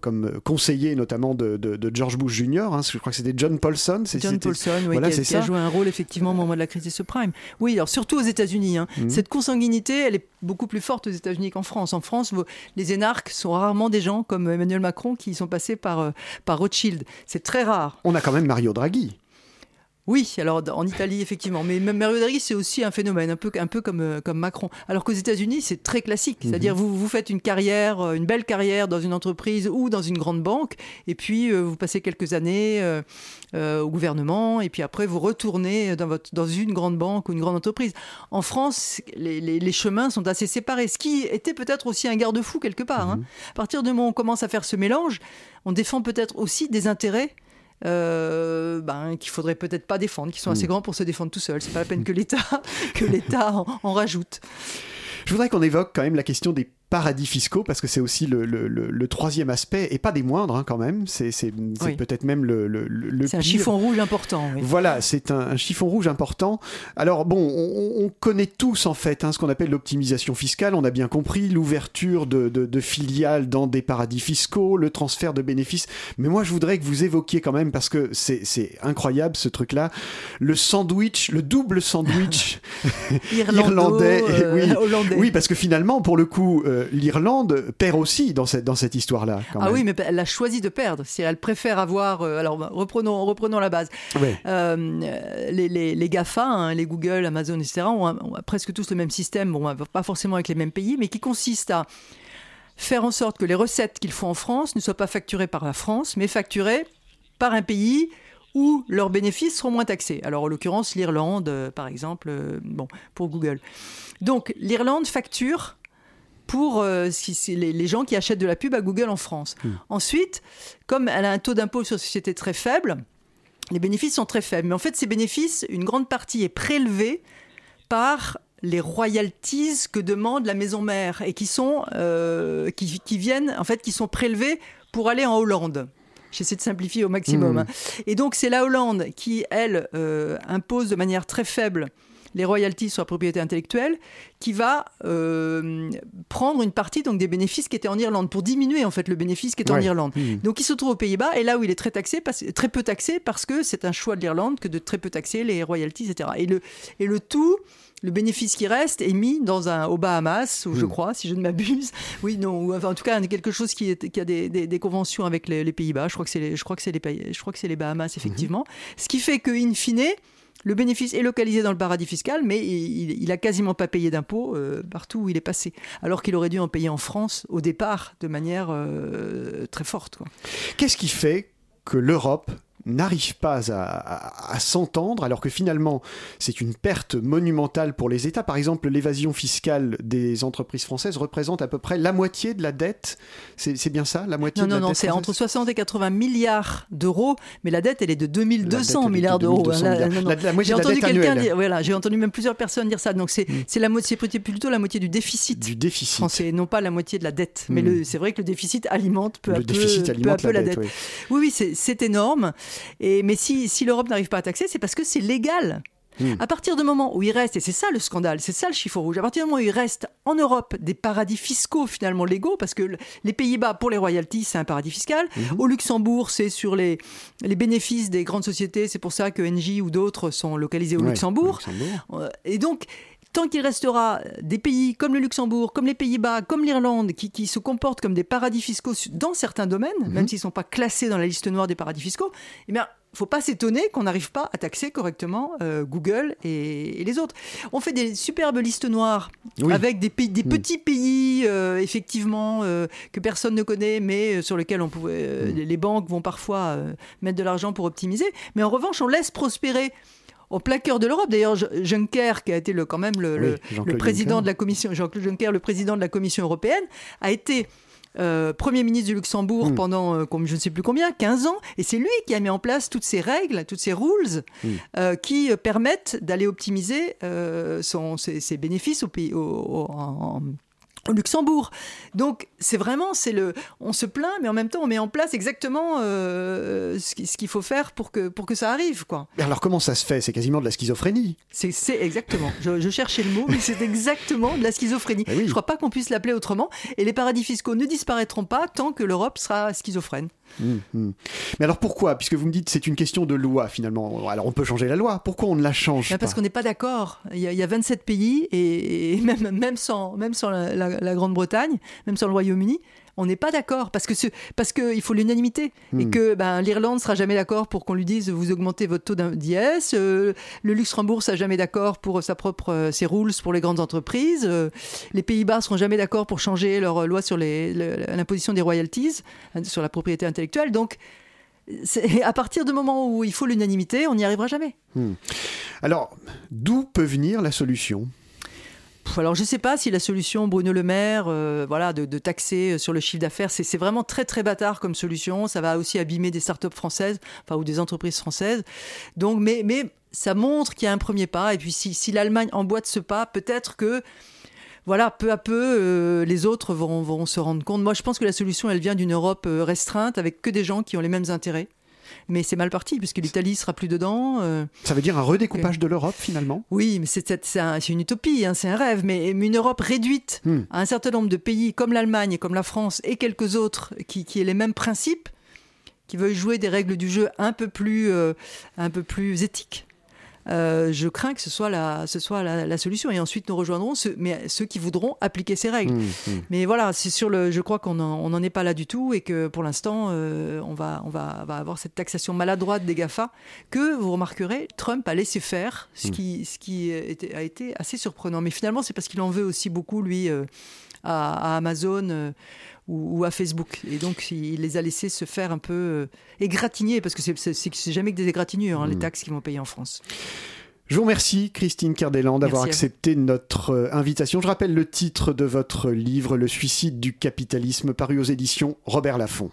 Speaker 1: comme conseillers notamment de, George Bush Jr. Hein, je crois que c'était John Paulson.
Speaker 5: John Paulson, oui, qui, a, joué un rôle effectivement au moment de la crise des subprimes. Oui, alors surtout aux États-Unis. Hein. Mmh. Cette consanguinité, elle est beaucoup plus forte aux États-Unis qu'en France. En France, les énarques sont rarement des gens comme Emmanuel Macron qui sont passés par, euh, par Rothschild. C'est très rare.
Speaker 1: On a quand même Mario Draghi.
Speaker 5: Oui, alors en Italie, effectivement. Mais Mario Draghi, c'est aussi un phénomène, un peu, un peu comme, euh, comme Macron. Alors qu'aux États-Unis, c'est très classique. Mhm. C'est-à-dire, vous, vous faites une carrière, euh, une belle carrière dans une entreprise ou dans une grande banque, et puis vous passez quelques années au gouvernement, et puis après, vous retournez dans, votre, dans une grande banque ou une grande entreprise. En France, les, les, chemins sont assez séparés, ce qui était peut-être aussi un garde-fou quelque part. Hein. Mhm. À partir du moment où on commence à faire ce mélange, on défend peut-être aussi des intérêts euh, ben, qu'il faudrait peut-être pas défendre, qui sont assez hmm. grands pour se défendre tout seul. C'est pas la peine que l'État (laughs) que l'État en, rajoute.
Speaker 1: Je voudrais qu'on évoque quand même la question des paradis fiscaux, parce que c'est aussi le, troisième aspect, et pas des moindres hein, quand même, c'est peut-être même le... le
Speaker 5: c'est un chiffon rouge important.
Speaker 1: Voilà, c'est un, chiffon rouge important. Alors bon, on, connaît tous en fait hein, ce qu'on appelle l'optimisation fiscale, on a bien compris, l'ouverture de, filiales dans des paradis fiscaux, le transfert de bénéfices, mais moi je voudrais que vous évoquiez quand même, parce que c'est incroyable ce truc-là, le sandwich, le double sandwich (laughs)
Speaker 5: irlandais, (laughs)
Speaker 1: oui,
Speaker 5: hollandais.
Speaker 1: oui, parce que finalement, pour le coup... Euh, l'Irlande perd aussi dans cette, dans cette histoire-là.
Speaker 5: Ah oui, mais elle a choisi de perdre. Si elle préfère avoir. Euh, alors, reprenons, reprenons la base. Euh, les, les, les, GAFA, hein, les Google, Amazon, etc., ont, presque tous le même système, bon, pas forcément avec les mêmes pays, mais qui consiste à faire en sorte que les recettes qu'ils font en France ne soient pas facturées par la France, mais facturées par un pays où leurs bénéfices seront moins taxés. Alors en l'occurrence l'Irlande, euh, par exemple, bon, pour Google. Donc l'Irlande facture pour euh, les, gens qui achètent de la pub à Google en France. Hmm. Ensuite, comme elle a un taux d'impôt sur société très faible, les bénéfices sont très faibles. Mais en fait, ces bénéfices, une grande partie est prélevée par les royalties que demande la maison mère et qui sont euh, qui, viennent en fait qui sont prélevés pour aller en Hollande. J'essaie de simplifier au maximum. Hmm. Hein. Et donc c'est la Hollande qui elle euh, impose de manière très faible les royalties sur la propriété intellectuelle, qui va euh, prendre une partie donc des bénéfices qui étaient en Irlande pour diminuer en fait le bénéfice qui est en. Irlande.
Speaker 1: Mhm.
Speaker 5: Donc il se trouve aux Pays-Bas et là où il est très taxé, parce- très peu taxé parce que c'est un choix de l'Irlande que de très peu taxer les royalties, etc. Et le et le tout. Le bénéfice qui reste est mis dans un aux Bahamas, ou je
Speaker 1: Mhm.
Speaker 5: crois, si je ne m'abuse. (laughs) Oui, non, ou enfin, en tout cas quelque chose qui, est, qui a des, des- des conventions avec les, les Pays-Bas. Je crois que c'est les, je crois que c'est les, pays- je crois que c'est les Bahamas effectivement. Ce qui fait que in fine, le bénéfice est localisé dans le paradis fiscal, mais il, il, a quasiment pas payé d'impôts euh, partout où il est passé, alors qu'il aurait dû en payer en France au départ de manière euh, très forte.
Speaker 1: Qu'est-ce qui fait que l'Europe n'arrive pas à, à- à s'entendre alors que finalement c'est une perte monumentale pour les États. Par exemple, l'évasion fiscale des entreprises françaises représente à peu près la moitié de la dette. C'est bien ça, la moitié
Speaker 5: Non,
Speaker 1: de
Speaker 5: non,
Speaker 1: la
Speaker 5: non,
Speaker 1: dette
Speaker 5: c'est entre 60 et 80 milliards d'euros, mais la dette, elle est de
Speaker 1: La
Speaker 5: 2200
Speaker 1: dette, est
Speaker 5: milliards d'euros.
Speaker 1: 2200
Speaker 5: Là,
Speaker 1: milliards.
Speaker 5: non, non.
Speaker 1: La- la moitié
Speaker 5: J'ai
Speaker 1: de la
Speaker 5: entendu quelqu'un dire, voilà, j'ai entendu même plusieurs personnes dire ça. Donc c'est c'est la moitié, plutôt la moitié du déficit.
Speaker 1: Du déficit.
Speaker 5: français, non pas la moitié de la dette. Mais le- c'est vrai que le déficit alimente peu à
Speaker 1: Le
Speaker 5: peu,
Speaker 1: déficit
Speaker 5: peu à peu
Speaker 1: la dette,
Speaker 5: dette.
Speaker 1: oui.
Speaker 5: Oui, c'est énorme. Et, mais si, si l'Europe n'arrive pas à taxer, c'est parce que c'est légal.
Speaker 1: Hmm.
Speaker 5: À partir du moment où il reste, et c'est ça le scandale, c'est ça le chiffre rouge, à partir du moment où il reste en Europe des paradis fiscaux finalement légaux, parce que le- les Pays-Bas, pour les royalties, c'est un paradis fiscal.
Speaker 1: Mhm.
Speaker 5: Au Luxembourg, c'est sur les, les bénéfices des grandes sociétés, c'est pour ça que Engie ou d'autres sont localisés au
Speaker 1: Ouais,
Speaker 5: Luxembourg.
Speaker 1: Luxembourg.
Speaker 5: Euh, Et donc, tant qu'il restera des pays comme le Luxembourg, comme les Pays-Bas, comme l'Irlande, qui, qui se comportent comme des paradis fiscaux dans certains domaines,
Speaker 1: Mhm.
Speaker 5: même s'ils ne sont pas classés dans la liste noire des paradis fiscaux, eh bien, il ne faut pas s'étonner qu'on n'arrive pas à taxer correctement euh, Google et, et les autres. On fait des superbes listes noires
Speaker 1: Oui.
Speaker 5: avec des, pays, des
Speaker 1: Mm.
Speaker 5: petits pays, euh, effectivement, euh, que personne ne connaît, mais sur lesquels on pouvait,
Speaker 1: Mm.
Speaker 5: les, banques vont parfois mettre de l'argent pour optimiser. Mais en revanche, on laisse prospérer au plein cœur de l'Europe. D'ailleurs, Juncker, qui a été le, quand même le,
Speaker 1: Oui,
Speaker 5: président
Speaker 1: Juncker.
Speaker 5: de la Commission, Jean-Claude Juncker, le président de la Commission européenne, a été euh, Premier ministre du Luxembourg
Speaker 1: Mm.
Speaker 5: pendant euh, je ne sais plus combien, 15 ans, et c'est lui qui a mis en place toutes ces règles, toutes ces rules
Speaker 1: Mm.
Speaker 5: euh, qui permettent d'aller optimiser son, ses, ses bénéfices au pays, au, au- en- en- au Luxembourg. Donc c'est vraiment, c'est le, on se plaint, mais en même temps on met en place exactement euh, ce qui- ce qu'il faut faire pour que, pour que ça arrive. quoi.
Speaker 1: Alors comment ça se fait? C'est quasiment de la schizophrénie.
Speaker 5: C'est c'est exactement. Je, je cherchais le mot, mais c'est exactement de la schizophrénie. (laughs)
Speaker 1: Eh oui.
Speaker 5: Je crois pas qu'on puisse l'appeler autrement. Et les paradis fiscaux ne disparaîtront pas tant que l'Europe sera schizophrène.
Speaker 1: Hum, hum. Mais alors pourquoi? Puisque vous me dites c'est une question de loi finalement. Alors on peut changer la loi. Pourquoi on ne la change
Speaker 5: Ben, parce qu'on n'est pas d'accord. Il, y a- il y a 27 pays et, et même, même sans, même sans la, la- la Grande-Bretagne, même sans le Royaume-Uni, on n'est pas d'accord parce que ce- parce qu'il faut l'unanimité et
Speaker 1: Hmm.
Speaker 5: que ben, l'Irlande sera jamais d'accord pour qu'on lui dise vous augmentez votre taux d'IS, euh, le Luxembourg sera jamais d'accord pour sa propre euh, ses rules pour les grandes entreprises, euh, les Pays-Bas seront jamais d'accord pour changer leur euh, loi sur le- l'imposition des royalties hein, sur la propriété intellectuelle. Donc à partir du moment où il faut l'unanimité, on n'y arrivera jamais.
Speaker 1: Hum. Alors d'où peut venir la solution?
Speaker 5: Alors, je ne sais pas si la solution Bruno Le Maire, euh, voilà, de, de taxer euh, sur le chiffre d'affaires, c'est vraiment très très bâtard comme solution. Ça va aussi abîmer des startups françaises, enfin ou des entreprises françaises. Donc, mais mais ça montre qu'il y a un premier pas. Et puis, si, si l'Allemagne emboîte ce pas, peut-être que voilà, peu à peu, euh, les autres vont, vont se rendre compte. Moi, je pense que la solution, elle vient d'une Europe euh, restreinte avec que des gens qui ont les mêmes intérêts. Mais c'est mal parti, puisque l'Italie sera plus dedans. euh,
Speaker 1: Ça veut dire un redécoupage de l'Europe finalement?
Speaker 5: Oui, mais c'est c'est un- c'est une utopie, hein, c'est un rêve. Mais, une Europe réduite
Speaker 1: Hmm.
Speaker 5: à un certain nombre de pays comme l'Allemagne comme la France et quelques autres qui, qui aient les mêmes principes, qui veulent jouer des règles du jeu un peu plus, euh, un peu plus éthiques. Euh, je crains que ce soit la, ce soit la, la solution. Et ensuite, nous rejoindrons ceux, mais ceux qui voudront appliquer ces règles.
Speaker 1: Hum, hum.
Speaker 5: Mais voilà, c'est sur le. Je crois qu'on n'en est pas là du tout et que pour l'instant, euh, on, va, on va, va avoir cette taxation maladroite des GAFA que vous remarquerez, Trump a laissé faire, ce
Speaker 1: Mm.
Speaker 5: qui, ce qui était- a été assez surprenant. Mais finalement, c'est parce qu'il en veut aussi beaucoup, lui, euh, à, à Amazon. Ou, ou à Facebook. Et donc, il les a laissés se faire un peu euh, égratigner, parce que c'est- jamais que des égratignures, hein, les
Speaker 1: Mm.
Speaker 5: taxes qu'ils vont payer en France.
Speaker 1: Je vous remercie, Christine Kerdelan, d'avoir accepté notre euh, invitation. Je rappelle le titre de votre livre, Le suicide du capitalisme, paru aux éditions Robert Laffont.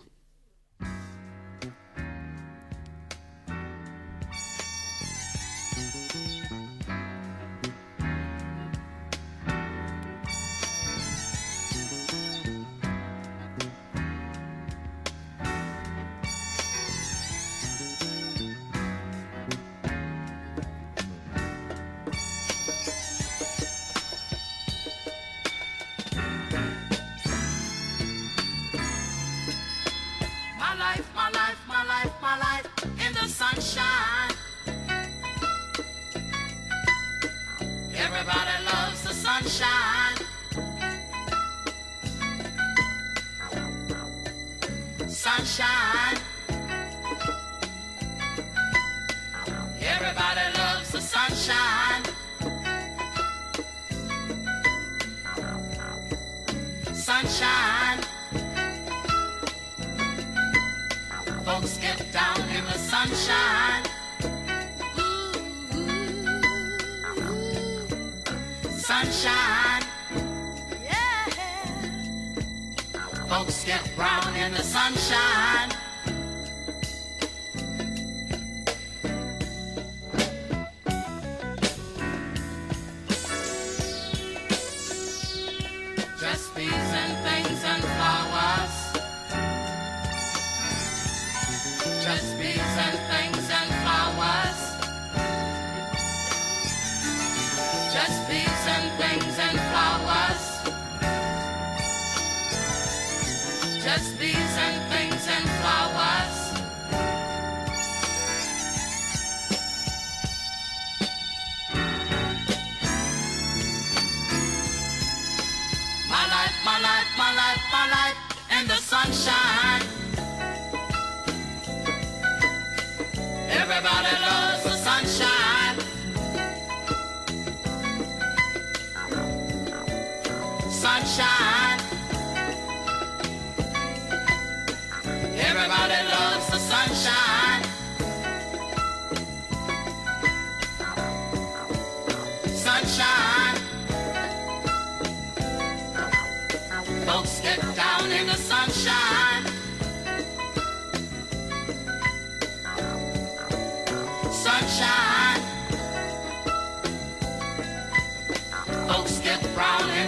Speaker 9: Everybody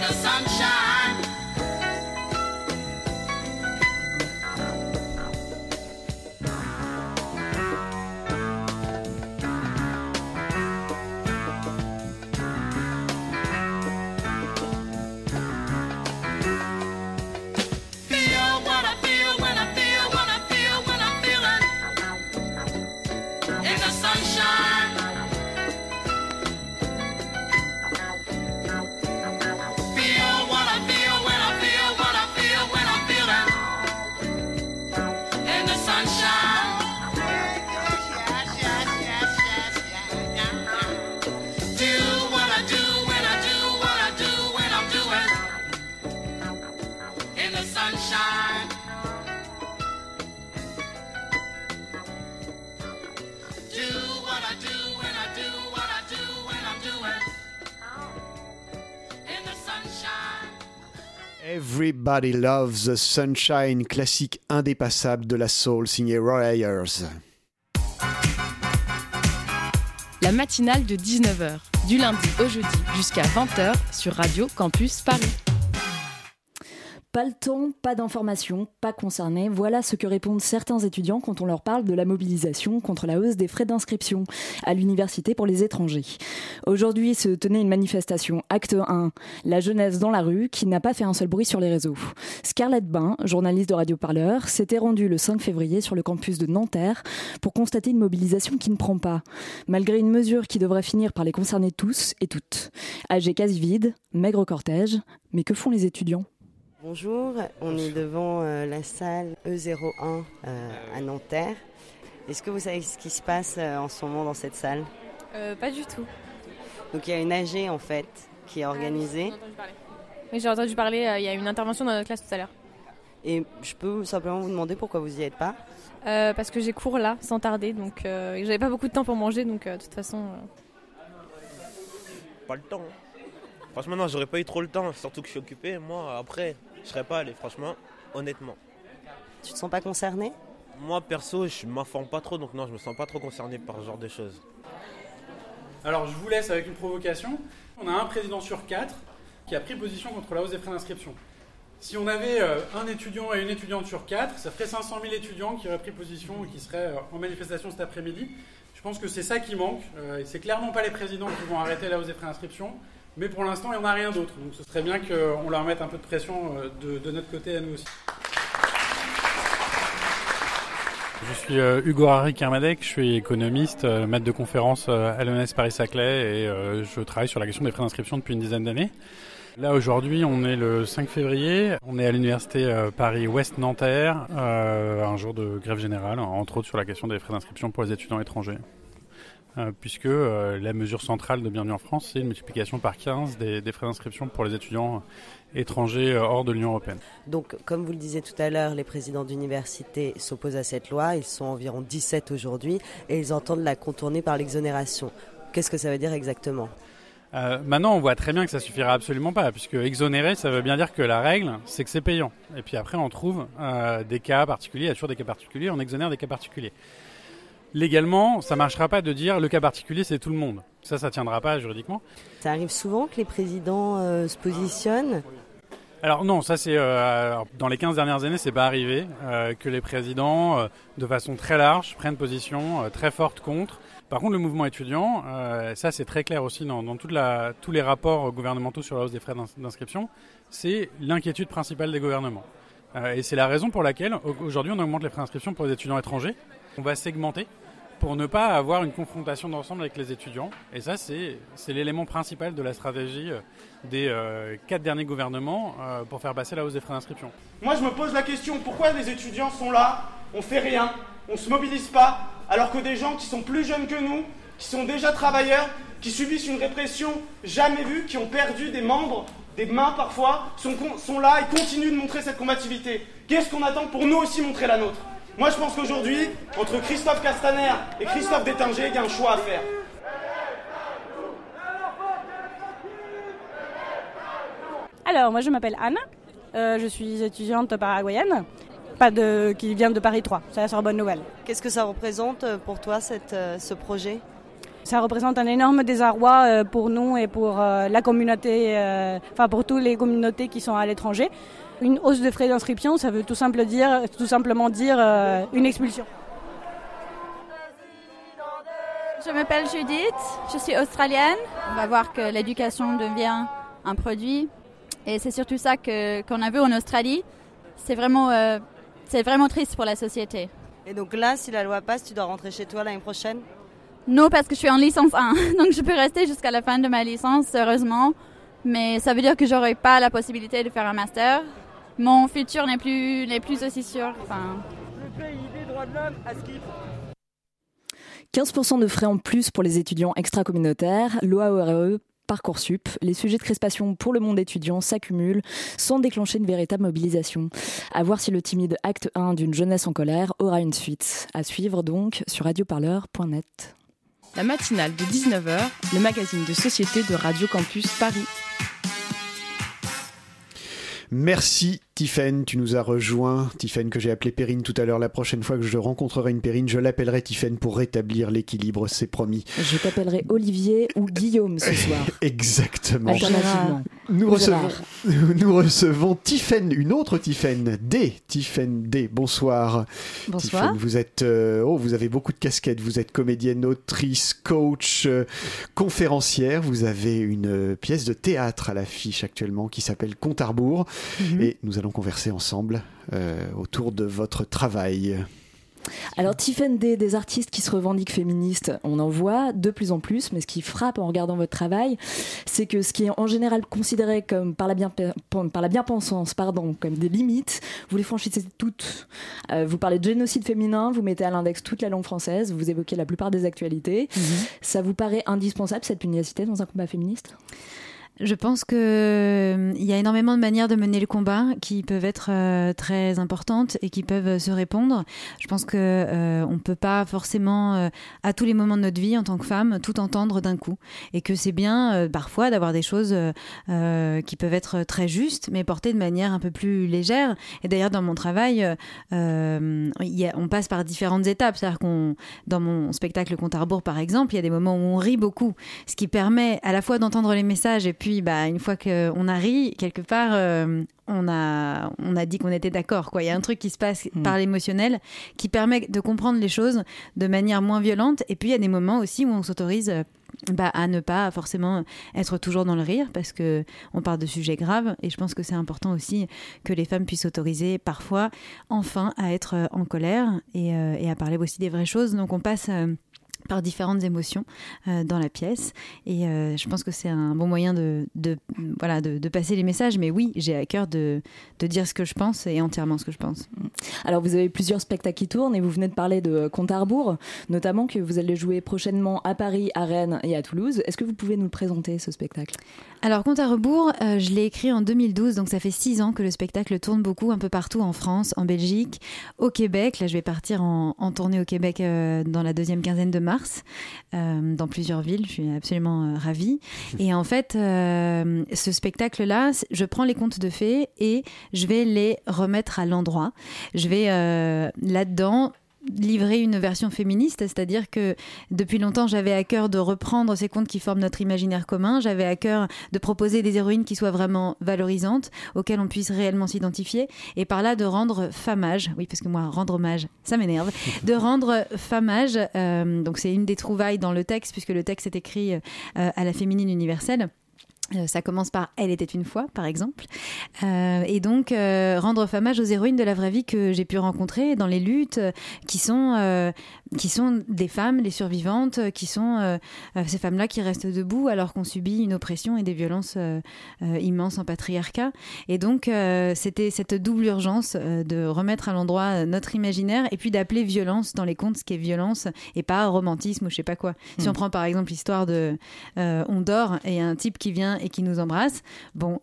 Speaker 9: the sunshine. Everybody Loves the Sunshine,
Speaker 1: classique indépassable de la soul signé Roy Ayers.
Speaker 2: La matinale de 19h, du lundi au jeudi jusqu'à 20h sur Radio Campus Paris.
Speaker 11: Pas le temps, pas d'informations, pas concernés. Voilà ce que répondent certains étudiants quand on leur parle de la mobilisation contre la hausse des frais d'inscription à l'université pour les étrangers. Aujourd'hui se tenait une manifestation Acte 1, la jeunesse dans la rue, qui n'a pas fait un seul bruit sur les réseaux. Scarlett Bain, journaliste de Radio Parleur, s'était rendue le 5 février sur le campus de Nanterre pour constater une mobilisation qui ne prend pas, malgré une mesure qui devrait finir par les concerner tous et toutes. AG quasi vide, maigre cortège, mais que font les étudiants?
Speaker 12: Bonjour, on est devant euh, la salle E01 euh, à Nanterre. Est-ce que vous savez ce qui se passe euh, en ce moment dans cette salle?
Speaker 13: Euh, pas du tout.
Speaker 12: Donc il y a une AG en fait qui est organisée
Speaker 13: Oui, j'ai entendu parler, euh, il y a une intervention dans notre classe tout à l'heure.
Speaker 12: et je peux simplement vous demander pourquoi vous y êtes pas?
Speaker 13: Euh, parce que j'ai cours là, sans tarder, donc euh, j'avais pas beaucoup de temps pour manger, donc euh, de toute façon. euh,
Speaker 14: Pas le temps. Franchement, non, j'aurais pas eu trop le temps, surtout que je suis occupé. Moi, après, je serais pas allé, franchement, honnêtement.
Speaker 12: Tu te sens pas concerné?
Speaker 14: Moi, perso, je m'informe pas trop, donc non, je me sens pas trop concerné par ce genre de choses.
Speaker 15: Alors je vous laisse avec une provocation. On a un président sur quatre qui a pris position contre la hausse des frais d'inscription. Si on avait euh, un étudiant et une étudiante sur quatre, ça ferait 500 000 étudiants qui auraient pris position et qui seraient euh, en manifestation cet après-midi. Je pense que c'est ça qui manque. Euh, et c'est clairement pas les présidents qui vont arrêter la hausse des frais d'inscription. Mais pour l'instant, il n'y en a rien d'autre. Donc ce serait bien qu'on leur mette un peu de pression euh, de, notre côté à nous aussi. Je suis euh, Hugo Harry Kermadec, je suis économiste, euh, maître de conférence à l'ENS Paris-Saclay et je travaille sur la question des frais d'inscription depuis une dizaine d'années. Là aujourd'hui on est le 5 février, on est à l'université Paris-Ouest-Nanterre, un jour de grève générale, entre autres sur la question des frais d'inscription pour les étudiants étrangers. Euh, puisque euh, la mesure centrale de Bienvenue en France, c'est une multiplication par 15 des, des frais d'inscription pour les étudiants étrangers euh, hors de l'Union européenne.
Speaker 12: Donc, comme vous le disiez tout à l'heure, les présidents d'université s'opposent à cette loi. Ils sont environ 17 aujourd'hui et ils entendent la contourner par l'exonération. Qu'est-ce que ça veut dire exactement?
Speaker 15: Euh, maintenant, on voit très bien que ça suffira absolument pas, puisque exonérer, ça veut bien dire que la règle, c'est que c'est payant. Et puis après, on trouve euh, des cas particuliers, il y a toujours des cas particuliers, on exonère des cas particuliers. Légalement, ça marchera pas de dire le cas particulier, c'est tout le monde. Ça, ça tiendra pas juridiquement.
Speaker 12: Ça arrive souvent que les présidents euh, se positionnent
Speaker 15: Alors non, ça c'est euh, dans les 15 dernières années, c'est pas arrivé euh, que les présidents, de façon très large, prennent position très forte contre. Par contre, le mouvement étudiant, ça c'est très clair aussi dans, dans toute la, tous les rapports gouvernementaux sur la hausse des frais d'ins- d'inscription, c'est l'inquiétude principale des gouvernements. Et c'est la raison pour laquelle au- aujourd'hui on augmente les frais d'inscription pour les étudiants étrangers. On va segmenter pour ne pas avoir une confrontation d'ensemble avec les étudiants. Et ça, c'est l'élément principal de la stratégie euh, des euh, quatre derniers gouvernements euh, pour faire passer la hausse des frais d'inscription.
Speaker 16: Moi, je me pose la question pourquoi les étudiants sont là, on fait rien, on se mobilise pas, alors que des gens qui sont plus jeunes que nous, qui sont déjà travailleurs, qui subissent une répression jamais vue, qui ont perdu des membres, des mains parfois, sont là et continuent de montrer cette combativité. Qu'est-ce qu'on attend pour nous aussi montrer la nôtre? Moi, je pense qu'aujourd'hui, entre Christophe Castaner et Christophe Détinger, il y a un choix à faire.
Speaker 17: Alors, moi je m'appelle Anne, Euh, je suis étudiante paraguayenne, pas de, qui vient de Paris 3, c'est la Sorbonne Nouvelle.
Speaker 12: Qu'est-ce que ça représente euh, pour toi, cette, euh, ce projet?
Speaker 17: Ça représente un énorme désarroi euh, pour nous et pour euh, la communauté, euh, enfin pour toutes les communautés qui sont à l'étranger. Une hausse de frais d'inscription, ça veut tout, simple dire, tout simplement dire euh, une expulsion.
Speaker 18: Je m'appelle Judith, je suis australienne. On va voir que l'éducation devient un produit. Et c'est surtout ça que, qu'on a vu en Australie. C'est vraiment, euh, c'est vraiment triste pour la société.
Speaker 12: Et donc là, si la loi passe, tu dois rentrer chez toi l'année prochaine?
Speaker 18: Non, parce que je suis en licence 1. (laughs) Donc je peux rester jusqu'à la fin de ma licence, heureusement. Mais ça veut dire que j'aurai pas la possibilité de faire un master. Mon futur n'est plus, n'est plus aussi sûr. Enfin,
Speaker 7: Le pays des droits de l'homme à skip.
Speaker 11: 15% de frais en plus pour les étudiants extra-communautaires, l'OAORE, Parcoursup, les sujets de crispation pour le monde étudiant s'accumulent sans déclencher une véritable mobilisation. À voir si le timide acte 1 d'une jeunesse en colère aura une suite. À suivre donc sur radioparleur.net.
Speaker 2: La matinale de 19h, le magazine de société de Radio Campus Paris.
Speaker 1: Merci Tiffaine, tu nous as rejoint. Tiffaine que j'ai appelé Perrine tout à l'heure. La prochaine fois que je rencontrerai une Perrine, je l'appellerai Tiffaine pour rétablir l'équilibre, c'est promis.
Speaker 11: Je t'appellerai Olivier ou Guillaume ce soir. (laughs)
Speaker 1: Exactement.
Speaker 11: Alternativement.
Speaker 1: Nous
Speaker 11: Ou
Speaker 1: recevons, nous recevons Tiffaine, une autre Tiffaine, D. Tiffaine D. Bonsoir.
Speaker 19: Bonsoir.
Speaker 1: Tiffaine, vous êtes, euh, oh, vous avez beaucoup de casquettes. Vous êtes comédienne, autrice, coach, euh, conférencière. Vous avez une euh, pièce de théâtre à l'affiche actuellement qui s'appelle Compte à rebours.
Speaker 11: Mhm.
Speaker 1: Et nous allons converser ensemble euh, autour de votre travail.
Speaker 11: Alors Tiffen D, des artistes qui se revendiquent féministes, on en voit de plus en plus, mais ce qui frappe en regardant votre travail, c'est que ce qui est en général considéré comme par la, bien, par la bien-pensance, pardon, comme des limites, vous les franchissez toutes. Euh, vous parlez de génocide féminin, vous mettez à l'index toute la langue française, vous évoquez la plupart des actualités. Ça vous paraît indispensable cette pugnacité dans un combat féministe?
Speaker 19: Je pense que euh, y a énormément de manières de mener le combat qui peuvent être euh, très importantes et qui peuvent euh, se répondre. Je pense que euh, on peut pas forcément euh, à tous les moments de notre vie en tant que femme tout entendre d'un coup et que c'est bien parfois d'avoir des choses qui peuvent être très justes mais portées de manière un peu plus légère. Et d'ailleurs dans mon travail, on passe par différentes étapes. C'est-à-dire qu'on dans mon spectacle Compte à rebours par exemple, il y a des moments où on rit beaucoup, ce qui permet à la fois d'entendre les messages et puis puis, bah, une fois qu'on a ri, quelque part, euh, on, a, on a dit qu'on était d'accord. quoi. Il y a un truc qui se passe
Speaker 5: Mm.
Speaker 19: par l'émotionnel qui permet de comprendre les choses de manière moins violente. Et puis, il y a des moments aussi où on s'autorise euh, bah, à ne pas forcément être toujours dans le rire parce que on parle de sujets graves. Et je pense que c'est important aussi que les femmes puissent s'autoriser parfois, enfin, à être euh, en colère et, euh, et à parler aussi des vraies choses. Donc, on passe. euh, par différentes émotions euh, dans la pièce. Et euh, je pense que c'est un bon moyen de, de voilà de, de passer les messages. Mais oui j'ai à cœur de, de dire ce que je pense et entièrement ce que je pense.
Speaker 11: Alors vous avez plusieurs spectacles qui tournent et vous venez de parler de Compte à rebours, notamment que vous allez jouer prochainement à Paris, à Rennes et à Toulouse. Est-ce que vous pouvez nous le présenter ce spectacle?
Speaker 19: Alors, Compte à rebours, euh, je l'ai écrit en 2012, donc ça fait six ans que le spectacle tourne beaucoup un peu partout en France, en Belgique, au Québec. Là, je vais partir en, en tournée au Québec euh, dans la deuxième quinzaine de mars, euh, dans plusieurs villes. Je suis absolument euh, ravie. Et en fait, euh, ce spectacle-là, je prends les contes de fées et je vais les remettre à l'endroit. Je vais là-dedans livrer une version féministe, c'est-à-dire que depuis longtemps j'avais à cœur de reprendre ces contes qui forment notre imaginaire commun, j'avais à cœur de proposer des héroïnes qui soient vraiment valorisantes, auxquelles on puisse réellement s'identifier, et par là de rendre famage, oui parce que moi rendre hommage ça m'énerve, de (laughs) rendre famage, euh, donc c'est une des trouvailles dans le texte puisque le texte est écrit euh, à la féminine universelle. Euh, ça commence par Elle était une fois, par exemple. Euh, et donc, euh, rendre hommage aux héroïnes de la vraie vie que j'ai pu rencontrer dans les luttes, qui, sont, qui sont des femmes, les survivantes, euh, qui sont euh, euh, ces femmes-là qui restent debout alors qu'on subit une oppression et des violences euh, immenses en patriarcat. Et donc, c'était cette double urgence de remettre à l'endroit notre imaginaire et puis d'appeler violence dans les contes ce qui est violence et pas romantisme ou je sais pas quoi. Si
Speaker 11: Mm.
Speaker 19: on prend par exemple l'histoire de On dort et un type qui vient et qui nous embrasse, bon.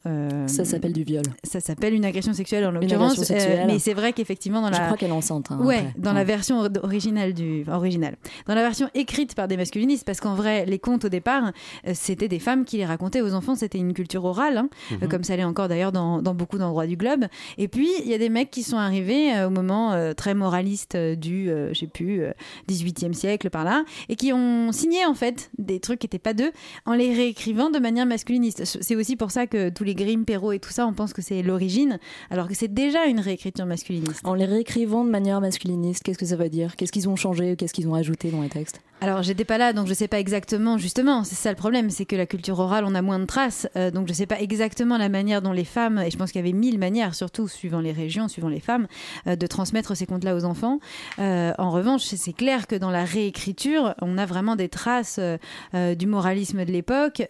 Speaker 11: Ça s'appelle du viol.
Speaker 19: Ça s'appelle une agression sexuelle en l'occurrence. mais c'est vrai qu'effectivement dans
Speaker 11: Je
Speaker 19: la.
Speaker 11: crois qu'elle est enceinte. hein,
Speaker 19: ouais,
Speaker 11: après.
Speaker 19: dans la version or- originale du originale. Dans la version écrite par des masculinistes, parce qu'en vrai, les contes au départ, euh, c'était des femmes qui les racontaient aux enfants. C'était une culture orale, hein,
Speaker 11: Mhm.
Speaker 19: euh, comme ça l'est encore d'ailleurs dans, dans beaucoup d'endroits du globe. Et puis il y a des mecs qui sont arrivés euh, au moment euh, très moraliste euh, du, euh, je sais plus, euh, 18e siècle par là, et qui ont signé en fait des trucs qui n'étaient pas d'eux en les réécrivant de manière masculiniste. C'est aussi pour ça que tous les Grimm, Perrault et tout ça, on pense que c'est l'origine, alors que c'est déjà une réécriture masculiniste.
Speaker 11: En les réécrivant de manière masculiniste, qu'est-ce que ça veut dire? Qu'est-ce qu'ils ont changé? Qu'est-ce qu'ils ont ajouté dans les textes
Speaker 19: Alors, j'étais pas là, donc je sais pas exactement, justement, c'est ça le problème, c'est que la culture orale, on a moins de traces, euh, donc je sais pas exactement la manière dont les femmes, et je pense qu'il y avait mille manières, surtout suivant les régions, suivant les femmes, euh, de transmettre ces contes-là aux enfants. Euh, en revanche, c'est- clair que dans la réécriture, on a vraiment des traces du moralisme de l'époque,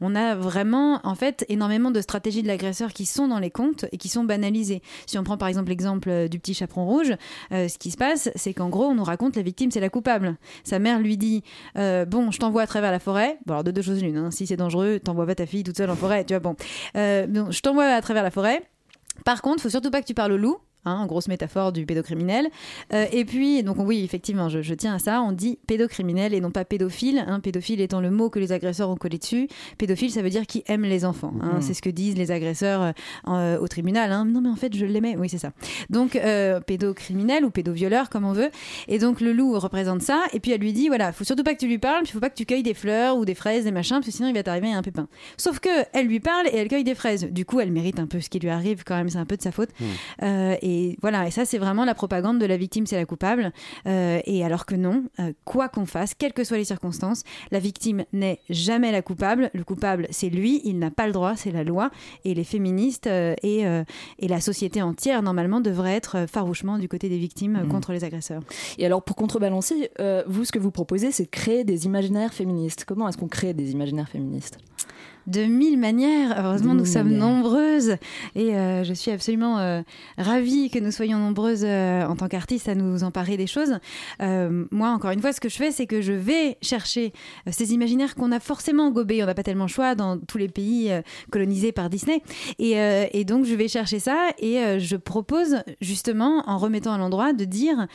Speaker 19: on a vraiment, en fait, énormément de stratégies de l'agresseur qui sont dans les contes et qui sont banalisées. Si on prend par exemple l'exemple du petit chaperon rouge, ce qui se passe, c'est qu'en gros, on nous raconte la victime, c'est la coupable. Sa mère lui dit euh, Bon, je t'envoie à travers la forêt. Bon, alors de deux choses l'une. hein. Si c'est dangereux, t'envoies pas ta fille toute seule en forêt. Tu vois, bon. Euh, bon, je t'envoie à travers la forêt. Par contre, faut surtout pas que tu parles au loup. Hein, grosse métaphore du pédocriminel. Euh, et puis, donc oui, effectivement, je, je tiens à ça. On dit pédocriminel et non pas pédophile. Hein, pédophile étant le mot que les agresseurs ont collé dessus. Pédophile, ça veut dire qui aime les enfants. hein.
Speaker 11: Mhm.
Speaker 19: C'est ce que disent les agresseurs euh, au tribunal. hein. Non, mais en fait, je l'aimais. Oui, c'est ça. Donc, euh, pédocriminel ou pédovioleur, comme on veut. Et donc, le loup représente ça. Et puis, elle lui dit voilà, faut surtout pas que tu lui parles, puis faut pas que tu cueilles des fleurs ou des fraises, des machins, parce que sinon, il va t'arriver un pépin. Sauf que elle lui parle et elle cueille des fraises. Du coup, elle mérite un peu ce qui lui arrive quand même. C'est un peu de sa faute. Euh, et voilà, et ça, c'est vraiment la propagande de la victime, c'est la coupable. Euh, et alors que non, euh, quoi qu'on fasse, quelles que soient les circonstances, la victime n'est jamais la coupable. Le coupable, c'est lui, il n'a pas le droit, c'est la loi. Et les féministes euh, et, et la société entière, normalement, devraient être farouchement du côté des victimes
Speaker 11: Mhm.
Speaker 19: contre les agresseurs.
Speaker 11: Et alors, pour contrebalancer, vous, ce que vous proposez, c'est de créer des imaginaires féministes. Comment est-ce qu'on crée des imaginaires féministes?
Speaker 19: De mille manières. Heureusement,
Speaker 11: De
Speaker 19: nous sommes
Speaker 11: manières.
Speaker 19: nombreuses et euh, je suis absolument euh, ravie que nous soyons nombreuses euh, en tant qu'artistes à nous emparer des choses. Moi, encore une fois, ce que je fais, c'est que je vais chercher ces imaginaires qu'on a forcément gobés. On n'a pas tellement le choix dans tous les pays colonisés par Disney. Et, et donc, je vais chercher ça et je propose justement, en remettant à l'endroit, de dire...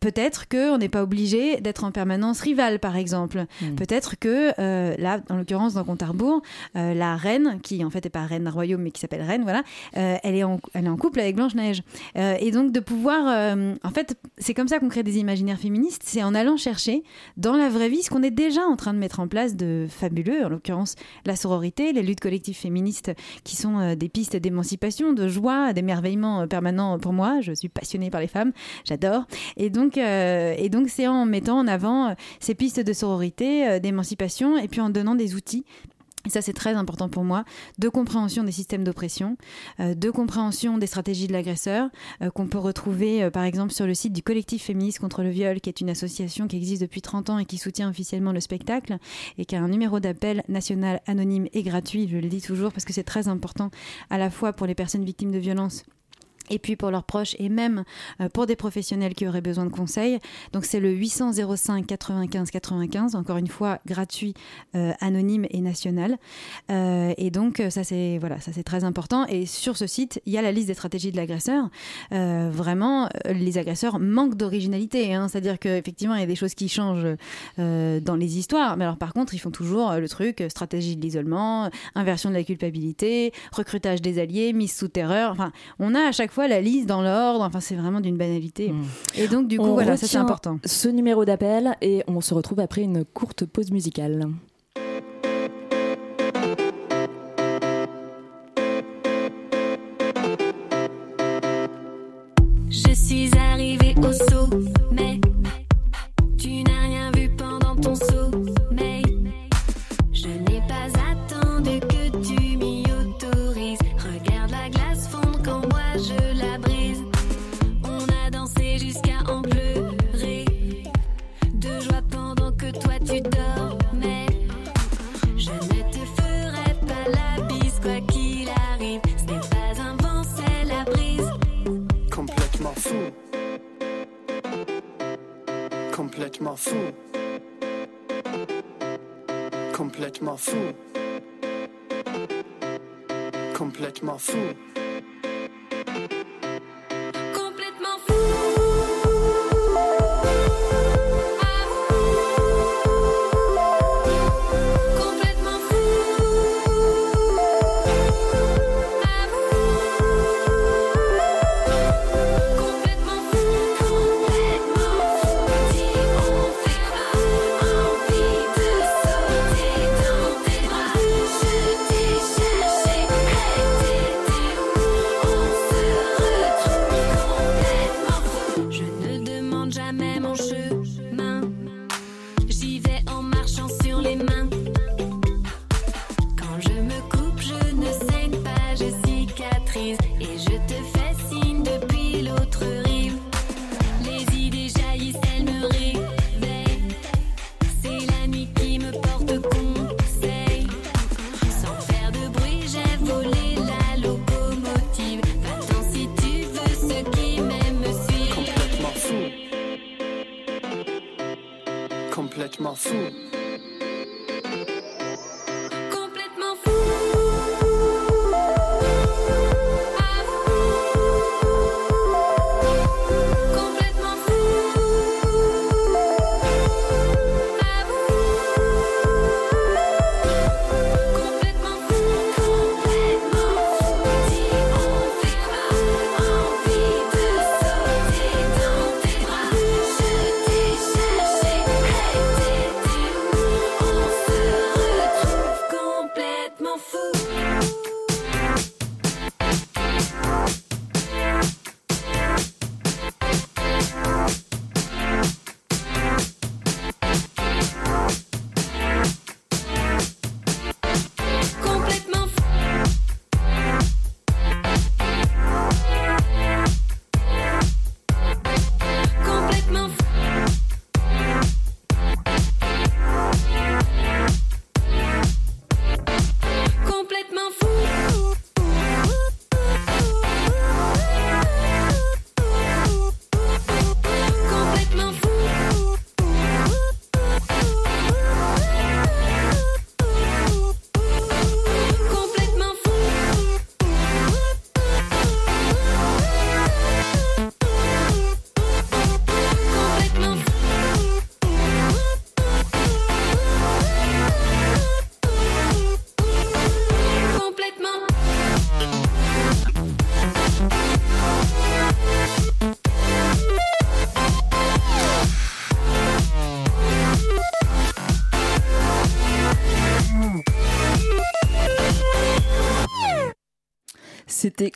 Speaker 19: peut-être qu'on n'est pas obligé d'être en permanence rival, par exemple.
Speaker 11: Hmm.
Speaker 19: Peut-être que, euh, là, en l'occurrence, dans Compte à rebours, euh, la reine, qui en fait n'est pas reine d'un royaume, mais qui s'appelle reine, voilà, euh, elle, est en, elle est en couple avec Blanche-Neige. Euh, et donc, de pouvoir. en fait, c'est comme ça qu'on crée des imaginaires féministes, c'est en allant chercher dans la vraie vie ce qu'on est déjà en train de mettre en place de fabuleux, en l'occurrence la sororité, les luttes collectives féministes qui sont des pistes d'émancipation, de joie, d'émerveillement permanent pour moi. Je suis passionnée par les femmes, j'adore. Et donc, euh, et donc c'est en mettant en avant euh, ces pistes de sororité, euh, d'émancipation, et puis en donnant des outils. Ça, c'est très important pour moi, de compréhension des systèmes d'oppression, de compréhension des stratégies de l'agresseur, qu'on peut retrouver par exemple sur le site du collectif féministe contre le viol, qui est une association qui existe depuis 30 ans et qui soutient officiellement le spectacle, et qui a un numéro d'appel national anonyme et gratuit, je le dis toujours parce que c'est très important à la fois pour les personnes victimes de violences et puis pour leurs proches et même euh, pour des professionnels qui auraient besoin de conseils. Donc c'est le 800 05 95 95, encore une fois gratuit, euh, anonyme et national. Euh, et donc ça c'est voilà, ça c'est très important. Et sur ce site, il y a la liste des stratégies de l'agresseur. Vraiment, les agresseurs manquent d'originalité, hein. c'est-à-dire qu'effectivement il y a des choses qui changent dans les histoires, mais alors par contre ils font toujours le truc stratégie de l'isolement, inversion de la culpabilité, recrutage des alliés, mise sous terreur. Enfin, on a à chaque fois la liste dans l'ordre. Enfin, c'est vraiment d'une banalité. Et donc du coup,
Speaker 11: On
Speaker 19: voilà, ça c'est important.
Speaker 11: Ce numéro d'appel et on se retrouve après une courte pause musicale.
Speaker 20: Je suis arrivée au sommet. Tu n'as rien vu pendant ton sommeil. Je n'ai pas attendu que tu m'y autorises. Regarde la glace fondre quand moi je
Speaker 21: mal fou. Komplett mal fou.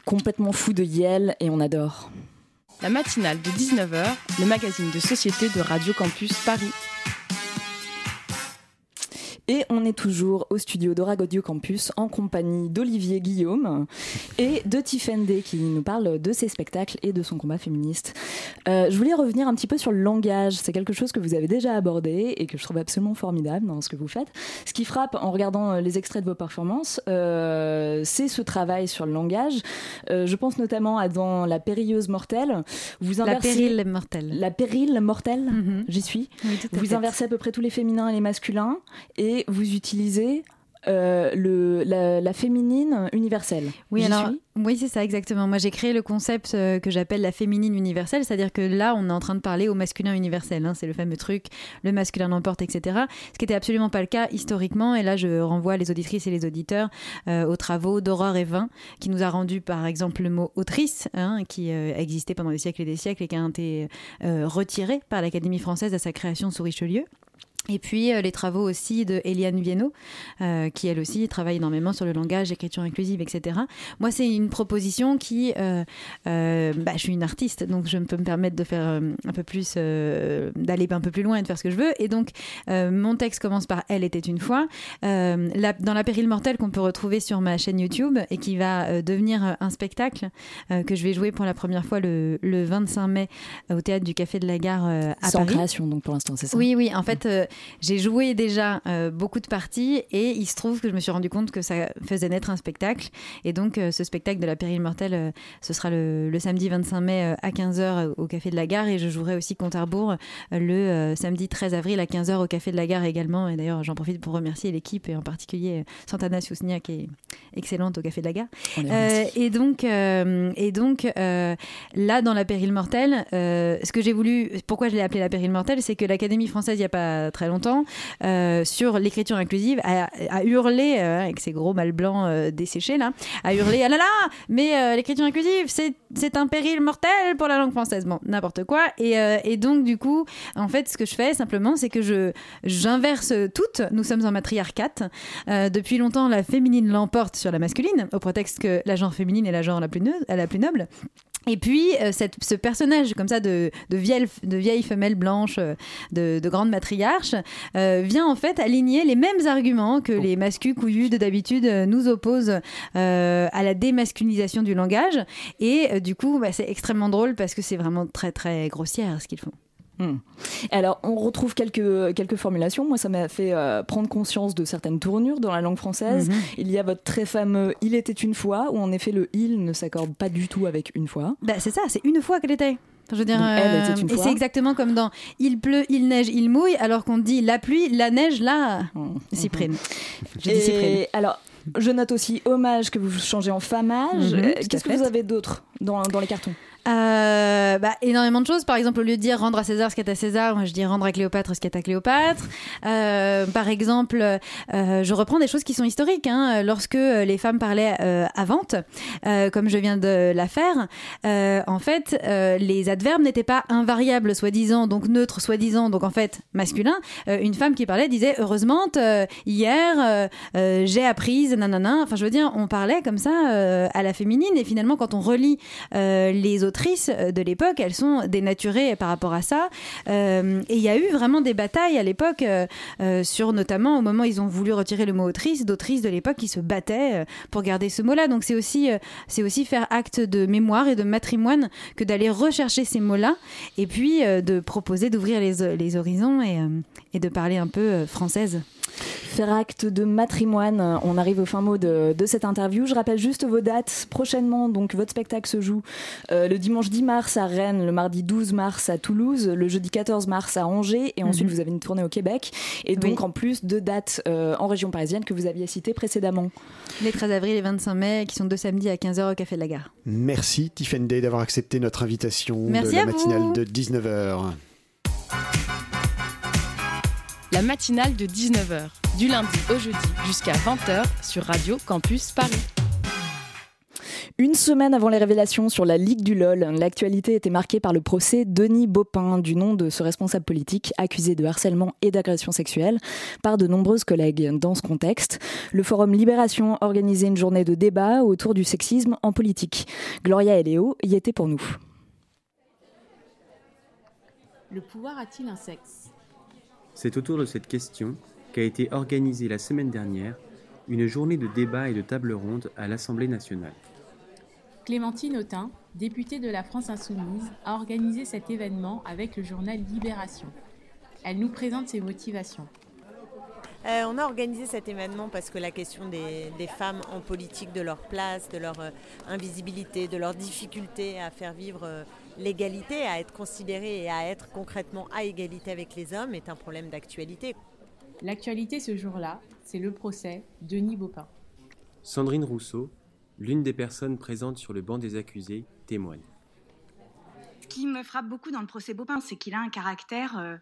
Speaker 21: Complètement fou
Speaker 20: de
Speaker 11: Yale et on adore.
Speaker 2: La matinale de 19h, le magazine de société de Radio Campus Paris.
Speaker 11: Toujours au studio d'Oragodio Campus en compagnie d'Olivier Guillaume et de Tiffany qui nous parle de ses spectacles et de son combat féministe. Euh, je voulais revenir un petit peu sur le langage. C'est quelque chose que vous avez déjà abordé et que je trouve absolument formidable dans ce que vous faites. Ce qui frappe en regardant les extraits de vos performances, euh, c'est ce travail sur le langage. Euh, je pense notamment à dans La périlleuse mortelle. Vous
Speaker 19: La pérille mortelle.
Speaker 11: La pérille mortelle, j'y suis.
Speaker 19: Oui,
Speaker 11: vous inversez à peu près tous les féminins et les masculins et vous utilisez euh, le, la, la féminine universelle.
Speaker 19: Oui, alors, oui, c'est ça exactement. Moi, j'ai créé le concept euh, que j'appelle la féminine universelle, c'est-à-dire que là, on est en train de parler au masculin universel. hein. c'est le fameux truc, le masculin l'emporte, etc. Ce qui n'était absolument pas le cas historiquement. Et là, je renvoie les auditrices et les auditeurs euh, aux travaux d'Aurore Evin, qui nous a rendu, par exemple, le mot autrice, hein, qui existait pendant des siècles et des siècles et qui a été retiré par l'Académie française à sa création sous Richelieu. Et puis euh, les travaux aussi de Eliane Viennot, euh, qui elle aussi travaille énormément sur le langage, l'écriture inclusive, etc. Moi, c'est une proposition qui, euh, bah, je suis une artiste, donc je peux me permettre de faire un peu plus, d'aller un peu plus loin et de faire ce que je veux. Et donc, mon texte commence par Elle était une fois. La- dans La pérille mortelle qu'on peut retrouver sur ma chaîne YouTube et qui va devenir un spectacle que je vais jouer pour la première fois le, le 25 mai au théâtre du Café de la Gare à
Speaker 11: C'est en
Speaker 19: Paris.
Speaker 11: création donc pour l'instant, c'est ça?
Speaker 19: Oui, oui. En fait, j'ai joué déjà euh, beaucoup de parties et il se trouve que je me suis rendu compte que ça faisait naître un spectacle. Et donc, euh, ce spectacle de la pérille mortelle, euh, ce sera le, le samedi 25 mai à 15h au Café de la Gare. Et je jouerai aussi euh, le samedi 13 avril à 15h au Café de la Gare également. Et d'ailleurs, j'en profite pour remercier l'équipe et en particulier Santana Sousnia qui est excellente au Café de la Gare. Et donc, et donc là, dans la pérille mortelle, ce que j'ai voulu, pourquoi je l'ai appelé la pérille mortelle, c'est que l'Académie française, il n'y a pas très longtemps, euh, sur l'écriture inclusive, a, a hurlé, euh, avec ses gros mâles blancs euh, desséchés là, a hurlé Ah là là, mais euh, l'écriture inclusive, c'est un péril mortel pour la langue française. Bon, n'importe quoi. Et, et donc, du coup, en fait, ce que je fais simplement, c'est que je j'inverse toutes. Nous sommes en matriarcat. Depuis longtemps, la féminine l'emporte sur la masculine, au prétexte que la genre féminine est la genre la plus, la plus noble. Et puis, euh, ce personnage comme ça de, vieille, femelle blanche, euh, de, de grande matriarche, euh, vient en fait aligner les mêmes arguments que les mascus couillus de d'habitude nous opposent à la démasculinisation du langage. Et du coup, bah, c'est extrêmement drôle parce que c'est vraiment très très grossière ce qu'ils font.
Speaker 11: Hmm. Alors, on retrouve quelques, quelques formulations. Moi, ça m'a fait euh, prendre conscience de certaines tournures dans la langue française.
Speaker 19: Mhm.
Speaker 11: Il y a votre très fameux Il était une fois, où en effet le il ne s'accorde pas du tout avec une fois.
Speaker 19: Bah, c'est ça, c'est une fois qu'elle était. Je veux dire,
Speaker 11: Donc, elle
Speaker 19: euh,
Speaker 11: était une
Speaker 19: et
Speaker 11: fois.
Speaker 19: c'est exactement comme dans il pleut, il neige, il mouille, alors qu'on dit la pluie, la neige, là, Cyprine. J'ai dit Cyprine.
Speaker 11: Alors, je note aussi hommage que vous changez en famage. Euh,
Speaker 19: à
Speaker 11: Qu'est-ce que vous avez d'autre dans, dans les cartons?
Speaker 19: Euh, bah, énormément de choses. Par exemple, au lieu de dire rendre à César ce qui est à César, moi je dis rendre à Cléopâtre ce qui est à Cléopâtre. Euh, par exemple, euh, je reprends des choses qui sont historiques. Hein. Lorsque les femmes parlaient euh, à vente, euh, comme je viens de la faire, euh, en fait, euh, les adverbes n'étaient pas invariables, soi-disant, donc neutres, soi-disant, donc en fait masculin. Euh, une femme qui parlait disait heureusement euh, hier euh, euh, j'ai appris nanana. Enfin, je veux dire, on parlait comme ça euh, à la féminine et finalement, quand on relit euh, les autrices euh, de l'époque, elles sont dénaturées par rapport à ça. Euh, et il y a eu vraiment des batailles à l'époque euh, sur notamment au moment où ils ont voulu retirer le mot autrice, d'autrices de l'époque qui se battaient pour garder ce mot-là. Donc c'est aussi, aussi faire acte de mémoire et de matrimoine que d'aller rechercher ces mots-là et puis de proposer d'ouvrir les, les horizons et, de parler un peu française.
Speaker 11: Faire acte de matrimoine. On arrive au fin mot de, de cette interview. Je rappelle juste vos dates. Prochainement, donc, votre spectacle se joue euh, le dimanche 10 mars à Rennes, le mardi 12 mars à Toulouse, le jeudi 14 mars à Angers, et ensuite
Speaker 19: Mhm.
Speaker 11: vous avez une tournée au Québec. Et donc,
Speaker 19: Oui.
Speaker 11: en plus, deux dates euh, en région parisienne que vous aviez citées précédemment.
Speaker 19: Les 13 avril et 25 mai, qui sont deux samedis à 15h au Café de la Gare.
Speaker 1: Merci Tiffany Day d'avoir accepté notre invitation
Speaker 19: Merci
Speaker 1: de la
Speaker 19: vous.
Speaker 1: matinale de 19h.
Speaker 2: La matinale de 19h, du lundi au jeudi jusqu'à 20h sur Radio Campus Paris.
Speaker 11: Une semaine avant les révélations sur la Ligue du LOL, l'actualité était marquée par le procès Denis Baupin, du nom de ce responsable politique accusé de harcèlement et d'agression sexuelle par de nombreuses collègues. Dans ce contexte, le Forum Libération organisait une journée de débat autour du sexisme en politique. Gloria et Léo y étaient pour nous.
Speaker 22: Le pouvoir a-t-il un sexe?
Speaker 23: C'est autour de cette question qu'a été organisée la semaine dernière une journée de débat et de table ronde à l'Assemblée nationale.
Speaker 22: Clémentine Autain, députée de la France Insoumise, a organisé cet événement avec le journal Libération. Elle nous présente ses motivations.
Speaker 24: Euh, on a organisé cet événement parce que la question des, des femmes en politique, de leur place, de leur euh, invisibilité, de leur difficulté à faire vivre euh, l'égalité, à être considérées et à être concrètement à égalité avec les hommes est un problème d'actualité.
Speaker 22: L'actualité ce jour-là, c'est le procès Denis Baupin.
Speaker 23: Sandrine Rousseau, l'une des personnes présentes sur le banc des accusés, témoigne.
Speaker 25: Ce qui me frappe beaucoup dans le procès Baupin, c'est qu'il a un caractère euh,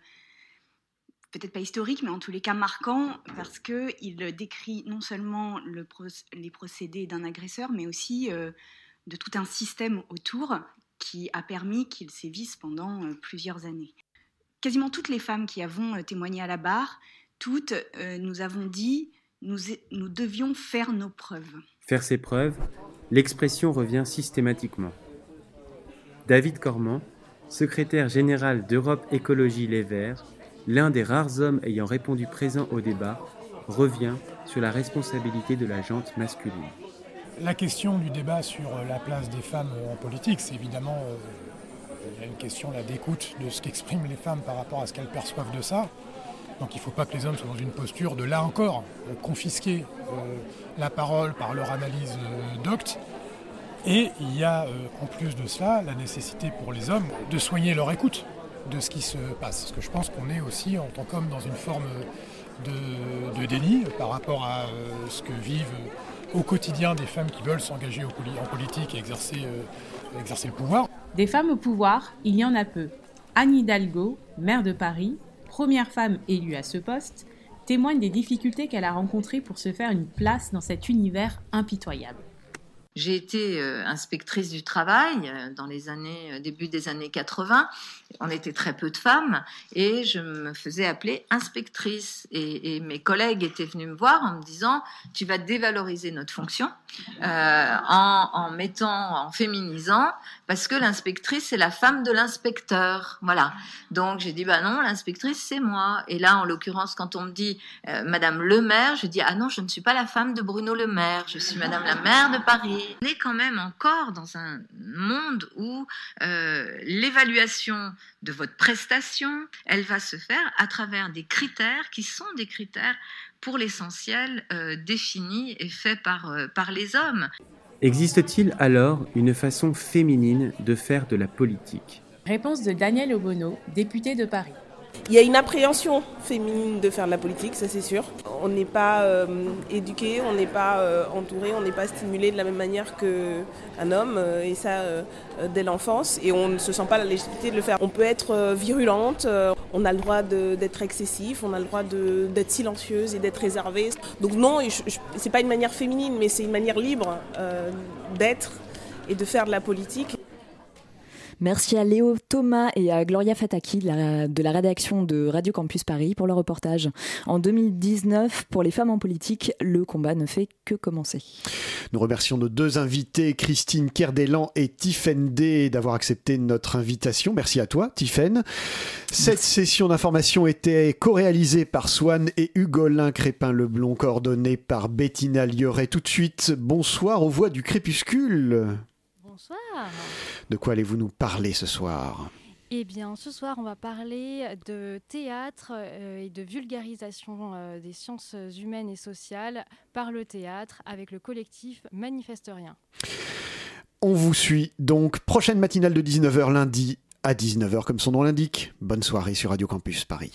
Speaker 25: peut-être pas historique, mais en tous les cas marquant, parce qu'il décrit non seulement le proc- les procédés d'un agresseur, mais aussi euh, de tout un système autour qui a permis qu'il sévisse pendant euh, plusieurs années. Quasiment toutes les femmes qui avons euh, témoigné à la barre, toutes euh, nous avons dit nous, devions faire nos preuves.
Speaker 23: Faire ses preuves, l'expression revient systématiquement. David Cormand, secrétaire général d'Europe Écologie Les Verts, l'un des rares hommes ayant répondu présent au débat, revient sur la responsabilité de la jante masculine.
Speaker 26: La question du débat sur euh, la place des femmes euh, en politique, c'est évidemment euh, une question là d'écoute de ce qu'expriment les femmes par rapport à ce qu'elles perçoivent de ça. Donc il ne faut pas que les hommes soient dans une posture de là encore confisquer la parole par leur analyse docte. Et il y a en plus de cela la nécessité pour les hommes de soigner leur écoute de ce qui se passe. Parce que je pense qu'on est aussi en tant qu'homme dans une forme de, de déni par rapport à ce que vivent au quotidien des femmes qui veulent s'engager en politique et exercer, euh, exercer le pouvoir.
Speaker 22: Des femmes au pouvoir, il y en a peu. Anne Hidalgo, maire de Paris, première femme élue à ce poste, témoigne des difficultés qu'elle a rencontrées pour se faire une place dans cet univers impitoyable.
Speaker 27: J'ai été euh, inspectrice du travail euh, dans les années, euh, début des années 80. On était très peu de femmes et je me faisais appeler inspectrice. Et, mes collègues étaient venus me voir en me disant Tu vas dévaloriser notre fonction en, mettant, en féminisant, parce que l'inspectrice, c'est la femme de l'inspecteur. Voilà. Donc j'ai dit Bah non, l'inspectrice, c'est moi. Et là, en l'occurrence, quand on me dit Madame le maire, je dis Ah non, je ne suis pas la femme de Bruno le maire, je suis Madame la maire de Paris. On est quand même encore dans un monde où euh, l'évaluation de votre prestation, elle va se faire à travers des critères qui sont des critères pour l'essentiel euh, définis et faits par, euh, par les hommes.
Speaker 23: Existe-t-il alors une façon féminine de faire de la politique?
Speaker 22: Réponse de Daniel Obono, député de Paris.
Speaker 28: Il y a une appréhension féminine de faire de la politique, ça c'est sûr. On n'est pas euh, éduqué, on n'est pas euh, entouré, on n'est pas stimulé de la même manière qu'un homme, euh, et ça dès l'enfance, et on ne se sent pas la légitimité de le faire. On peut être virulente, on a le droit d'être excessif, on a le droit d'être silencieuse et d'être réservée. Donc non, c'est pas une manière féminine, mais c'est une manière libre d'être et de faire de la politique.
Speaker 11: Merci à Léo Thomas et à Gloria Fataki de la, de la rédaction de Radio Campus Paris pour le reportage. En 2019, pour les femmes en politique, le combat ne fait que commencer.
Speaker 1: Nous remercions nos deux invités, Christine Kerdelan et Tiffaine D, d'avoir accepté notre invitation. Merci à toi, Tiffaine. Cette session d'information était co-réalisée par Swan et Hugolin Crépin-Leblon, coordonnée par Bettina Lieuret. Tout de suite, bonsoir aux voix du crépuscule.
Speaker 29: Bonsoir.
Speaker 1: De quoi allez-vous nous parler ce soir?
Speaker 29: Eh bien, ce soir, on va parler de théâtre euh, et de vulgarisation euh, des sciences humaines et sociales par le théâtre avec le collectif Manifeste Rien.
Speaker 1: On vous suit donc. Prochaine matinale de 19h lundi à 19h, comme son nom l'indique. Bonne soirée sur Radio Campus Paris.